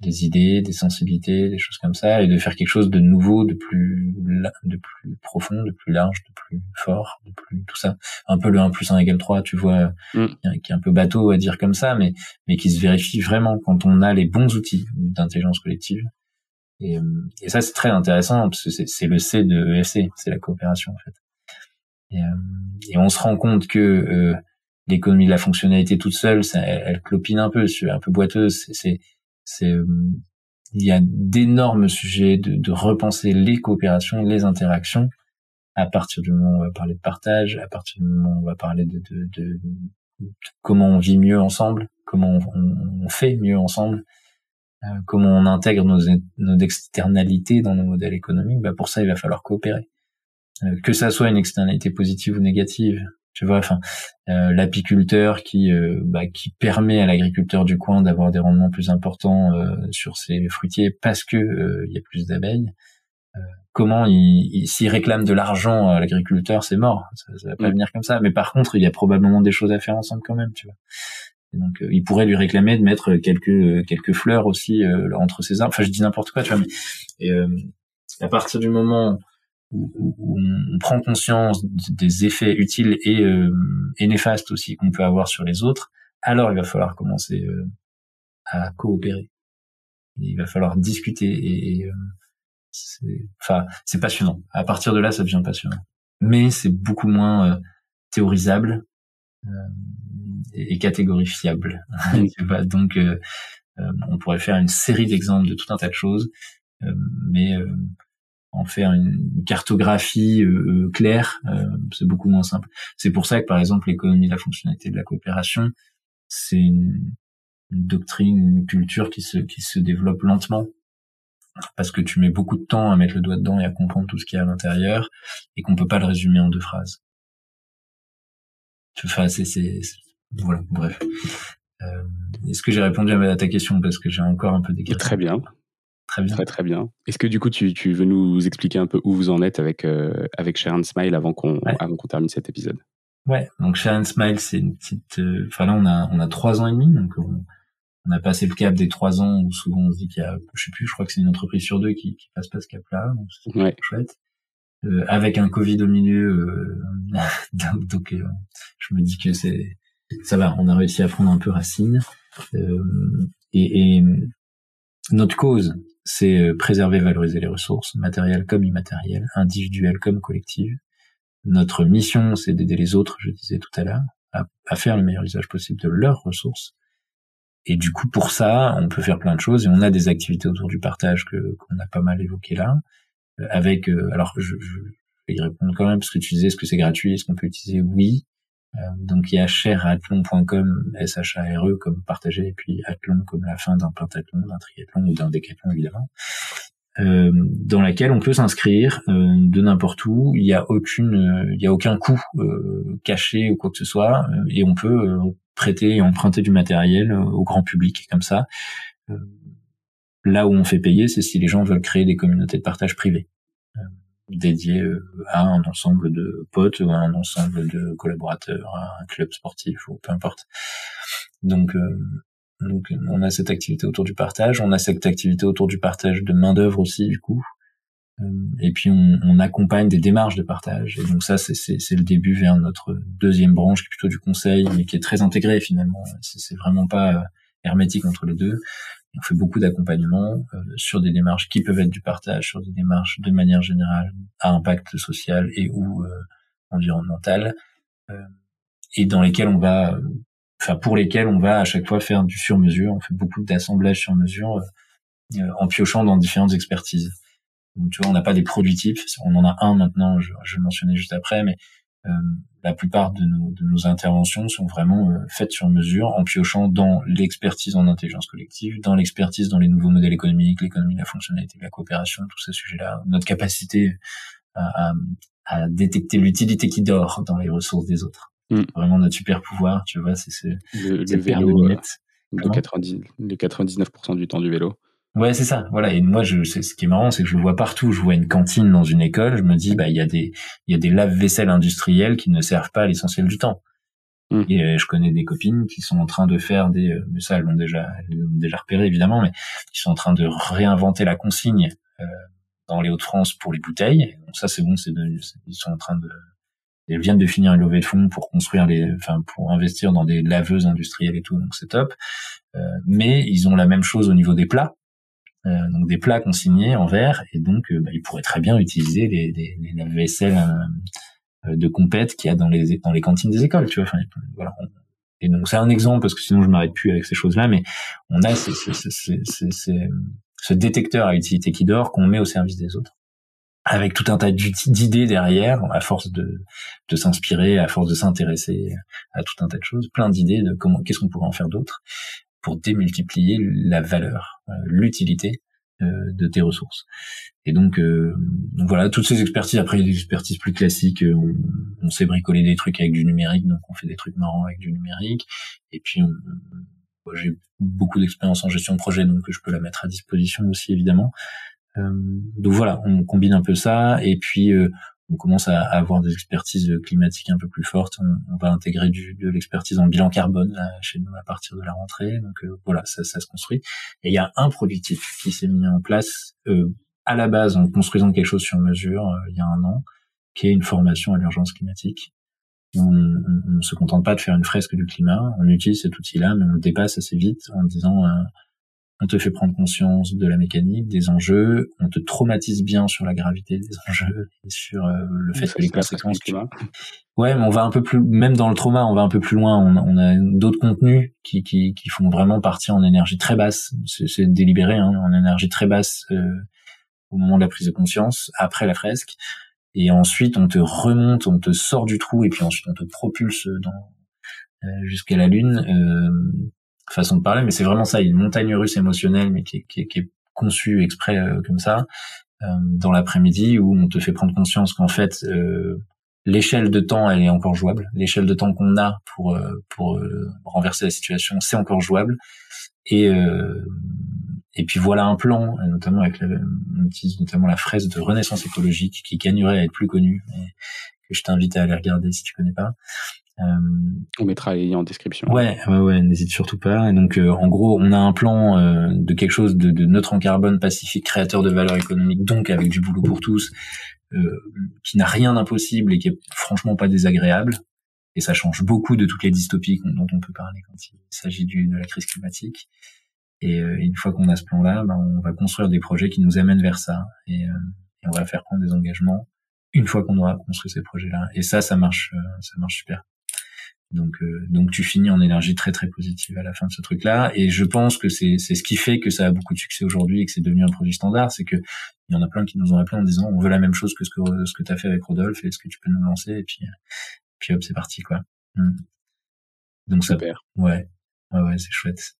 des idées, des sensibilités, des choses comme ça, et de faire quelque chose de nouveau, de plus, de plus profond, de plus large, de plus fort, de plus tout ça. Un peu le 1 plus 1 égale 3, tu vois, mm. qui est un peu bateau à dire comme ça, mais, mais qui se vérifie vraiment quand on a les bons outils d'intelligence collective. Et, et ça, c'est très intéressant, parce que c'est le C de EFC, c'est la coopération, en fait. Et, euh, et on se rend compte que euh, l'économie de la fonctionnalité toute seule, ça, elle, elle, clopine un peu, c'est un peu boiteuse, c'est c'est euh, il y a d'énormes sujets de, de, repenser les coopérations, les interactions. À partir du moment où on va parler de partage, à partir du moment où on va parler de, de, de, comment on vit mieux ensemble, comment on, on fait mieux ensemble, euh, comment on intègre nos, nos externalités dans nos modèles économiques, bah pour ça il va falloir coopérer. Euh, que ça soit une externalité positive ou négative, tu vois enfin euh, l'apiculteur qui euh, bah, qui permet à l'agriculteur du coin d'avoir des rendements plus importants euh, sur ses fruitiers parce que il y a plus d'abeilles comment il, s'il réclame de l'argent à l'agriculteur c'est mort ça, ça va pas mm. venir comme ça mais par contre il y a probablement des choses à faire ensemble quand même tu vois donc il pourrait lui réclamer de mettre quelques quelques fleurs aussi entre ses arbres enfin je dis n'importe quoi tu vois mais et, à partir du moment où, on prend conscience des effets utiles et, euh, et néfastes aussi qu'on peut avoir sur les autres, alors il va falloir commencer euh, à coopérer. Il va falloir discuter et, euh, enfin c'est passionnant. À partir de là, ça devient passionnant. Mais c'est beaucoup moins théorisable et, catégorifiable. Donc on pourrait faire une série d'exemples de tout un tas de choses, mais en faire une cartographie euh, euh, claire, euh, c'est beaucoup moins simple. C'est pour ça que par exemple l'économie de la fonctionnalité de la coopération, c'est une, doctrine, une culture qui se qui se développe lentement parce que tu mets beaucoup de temps à mettre le doigt dedans et à comprendre tout ce qu'il y a à l'intérieur et qu'on peut pas le résumer en deux phrases. Enfin, c'est c'est voilà, bref. Est-ce que j'ai répondu à ta question? Parce que j'ai encore un peu des Très bien. Très bien. Très, très bien. Est-ce que du coup, tu, tu, veux nous expliquer un peu où vous en êtes avec, euh, avec Sharon Smile avant qu'on avant qu'on termine cet épisode? Ouais, donc Sharon Smile, c'est une petite. Euh, enfin là, on a, on a trois ans et demi, donc on, on, a passé le cap des trois ans où souvent on se dit qu'il y a, je sais plus, je crois que c'est une entreprise sur deux qui, qui passe pas ce cap-là, donc c'est ouais. chouette. Euh, avec un Covid au milieu, euh, donc, euh, je me dis que c'est ça va, on a réussi à prendre un peu racine. et, et notre cause, c'est euh, préserver, valoriser les ressources, matérielles comme immatérielles, individuelles comme collectives. Notre mission, c'est d'aider les autres, je disais tout à l'heure, à, faire le meilleur usage possible de leurs ressources. Et du coup, pour ça, on peut faire plein de choses et on a des activités autour du partage que qu'on a pas mal évoqué là, euh, avec. Euh, alors, je, je, vais y répondre quand même parce que tu disais est-ce que c'est gratuit, est-ce qu'on peut utiliser? Oui. Euh, donc il y a cher-athlon.com, S-H-A-R-E comme partagé, et puis athlon comme la fin d'un pentathlon, d'un triathlon ou d'un décathlon évidemment, euh, dans laquelle on peut s'inscrire euh, de n'importe où. Il y a aucune, euh, il y a aucun coût caché ou quoi que ce soit, et on peut prêter et emprunter du matériel au grand public comme ça. Là où on fait payer, c'est si les gens veulent créer des communautés de partage privées dédié euh, à un ensemble de potes ou à un ensemble de collaborateurs, à un club sportif ou peu importe. Donc, euh, donc on a cette activité autour du partage, on a cette activité autour du partage de main d'œuvre aussi du coup. Euh, et puis on, on, accompagne des démarches de partage. Et donc ça, c'est le début vers notre deuxième branche qui est plutôt du conseil, mais qui est très intégrée finalement. C'est vraiment pas hermétique entre les deux. On fait beaucoup d'accompagnement euh, sur des démarches qui peuvent être du partage, sur des démarches de manière générale à impact social et ou euh, environnemental, euh, et dans lesquelles on va, enfin pour lesquelles on va à chaque fois faire du sur-mesure. On fait beaucoup d'assemblage sur mesure en piochant dans différentes expertises. Donc tu vois, on n'a pas des produits types. On en a un maintenant, je, je le mentionner juste après, mais euh, la plupart de nos, de nos, interventions sont vraiment euh, faites sur mesure en piochant dans l'expertise en intelligence collective, dans l'expertise dans les nouveaux modèles économiques, l'économie, la fonctionnalité, la coopération, tous ces sujets-là, notre capacité à, à, détecter l'utilité qui dort dans les ressources des autres. Mm. Vraiment notre super pouvoir, tu vois, c'est ce, le, le vélo, euh, de 90, les 99% du temps du vélo. Ouais, c'est ça. Voilà. Et moi, je, ce qui est marrant, c'est que je le vois partout. Je vois une cantine dans une école. Je me dis, bah, il y a des, il y a des lave-vaisselle industriels qui ne servent pas l'essentiel du temps. Mmh. Et je connais des copines qui sont en train de faire des, mais ça elles l'ont déjà, déjà repéré évidemment, mais qui sont en train de réinventer la consigne dans les Hauts-de-France pour les bouteilles. Donc ça c'est bon, c'est ils sont en train de ils viennent de finir une levée de fonds pour construire les, enfin pour investir dans des laveuses industrielles et tout, donc c'est top. Euh, mais ils ont la même chose au niveau des plats, euh, donc des plats consignés en verre, et donc euh, bah, ils pourraient très bien utiliser les, les, lave-vaisselle de compète qu'il y a dans les dans les cantines des écoles, tu vois. Enfin, voilà. Et donc c'est un exemple parce que sinon je m'arrête plus avec ces choses-là, mais on a ce détecteur à utilité qui dort qu'on met au service des autres avec tout un tas d'idées derrière, à force de, de s'inspirer, à force de s'intéresser à tout un tas de choses, plein d'idées de comment, qu'est-ce qu'on pourrait en faire d'autre pour démultiplier la valeur, euh, l'utilité euh, de tes ressources. Et donc, euh, voilà, toutes ces expertises. Après, il des expertises plus classiques. On, on, sait bricoler des trucs avec du numérique, donc on fait des trucs marrants avec du numérique. Et puis, j'ai beaucoup d'expérience en gestion de projet, donc je peux la mettre à disposition aussi, évidemment. Euh, donc voilà, on combine un peu ça et puis euh, on commence à, avoir des expertises climatiques un peu plus fortes. On, va intégrer du, de l'expertise en bilan carbone chez nous à partir de la rentrée. Donc euh, voilà, ça, ça, se construit. Et il y a un produit qui s'est mis en place euh, à la base en construisant quelque chose sur mesure il y a un an, qui est une formation à l'urgence climatique. On ne se contente pas de faire une fresque du climat, on utilise cet outil-là, mais on le dépasse assez vite en disant on te fait prendre conscience de la mécanique, des enjeux, on te traumatise bien sur la gravité des enjeux et sur euh, le fait que les conséquences. Ouais, mais on va un peu plus, même dans le trauma, on va un peu plus loin. On, a d'autres contenus qui, qui, qui, font vraiment partir en énergie très basse. C'est délibéré, hein, en énergie très basse euh, au moment de la prise de conscience, après la fresque. Et ensuite, on te remonte, on te sort du trou, et puis ensuite, on te propulse dans euh, jusqu'à la lune façon de parler, mais c'est vraiment ça, une montagne russe émotionnelle, mais qui est, qui est, conçue exprès euh, comme ça, euh, dans l'après-midi, où on te fait prendre conscience qu'en fait, euh, l'échelle de temps, elle est encore jouable. L'échelle de temps qu'on a pour pour renverser la situation, c'est encore jouable. Et et puis voilà un plan, notamment avec la, on utilise notamment la fraise de renaissance écologique qui gagnerait à être plus connue, et que je t'invite à aller regarder si tu connais pas. Euh, on mettra les liens en description. Ouais, ouais, ouais, n'hésite surtout pas. Et donc, euh, en gros, on a un plan euh, de quelque chose de, de, neutre en carbone, pacifique, créateur de valeur économique, donc avec du boulot pour tous, qui n'a rien d'impossible et qui est franchement pas désagréable. Et ça change beaucoup de toutes les dystopies dont on peut parler quand il s'agit de la crise climatique. Et une fois qu'on a ce plan-là, ben, on va construire des projets qui nous amènent vers ça. Et, et on va faire prendre des engagements une fois qu'on aura construit ces projets-là. Et ça, ça marche, ça marche super. Donc, euh, donc tu finis en énergie très très positive à la fin de ce truc-là. Et je pense que c'est c'est ce qui fait que ça a beaucoup de succès aujourd'hui et que c'est devenu un produit standard, c'est que il y en a plein qui nous ont appelé en disant on veut la même chose que ce que ce que t'as fait avec Rodolphe, est-ce que tu peux nous lancer Et puis puis hop, c'est parti quoi. Hmm. Donc ça, ouais, ouais, ouais, c'est chouette.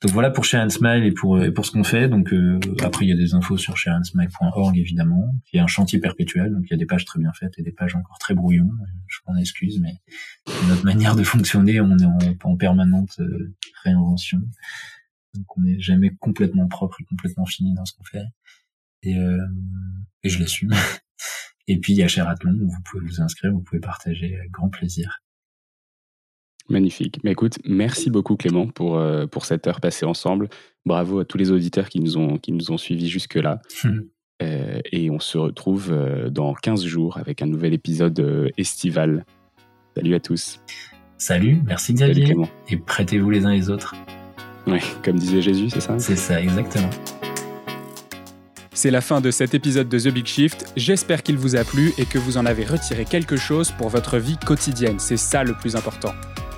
Donc voilà pour Share and Smile et pour, ce qu'on fait. Donc euh, après il y a des infos sur shareandsmile.org évidemment. Il y a un chantier perpétuel, donc il y a des pages très bien faites et des pages encore très brouillons. Je m'en excuse, mais notre manière de fonctionner, on est en, en permanente euh, réinvention. Donc on n'est jamais complètement propre et complètement fini dans ce qu'on fait. Et, euh, je l'assume. et puis il y a Sheraton où vous pouvez vous inscrire, vous pouvez partager avec grand plaisir. Magnifique. Mais écoute, merci beaucoup Clément pour, euh, pour cette heure passée ensemble. Bravo à tous les auditeurs qui nous ont, qui nous ont suivis jusque-là. Euh, et on se retrouve euh, dans 15 jours avec un nouvel épisode estival. Salut à tous. Salut, merci Xavier. et prêtez-vous les uns les autres. Oui, comme disait Jésus, c'est ça? C'est ça, exactement. C'est la fin de cet épisode de The Big Shift. J'espère qu'il vous a plu et que vous en avez retiré quelque chose pour votre vie quotidienne. C'est ça le plus important.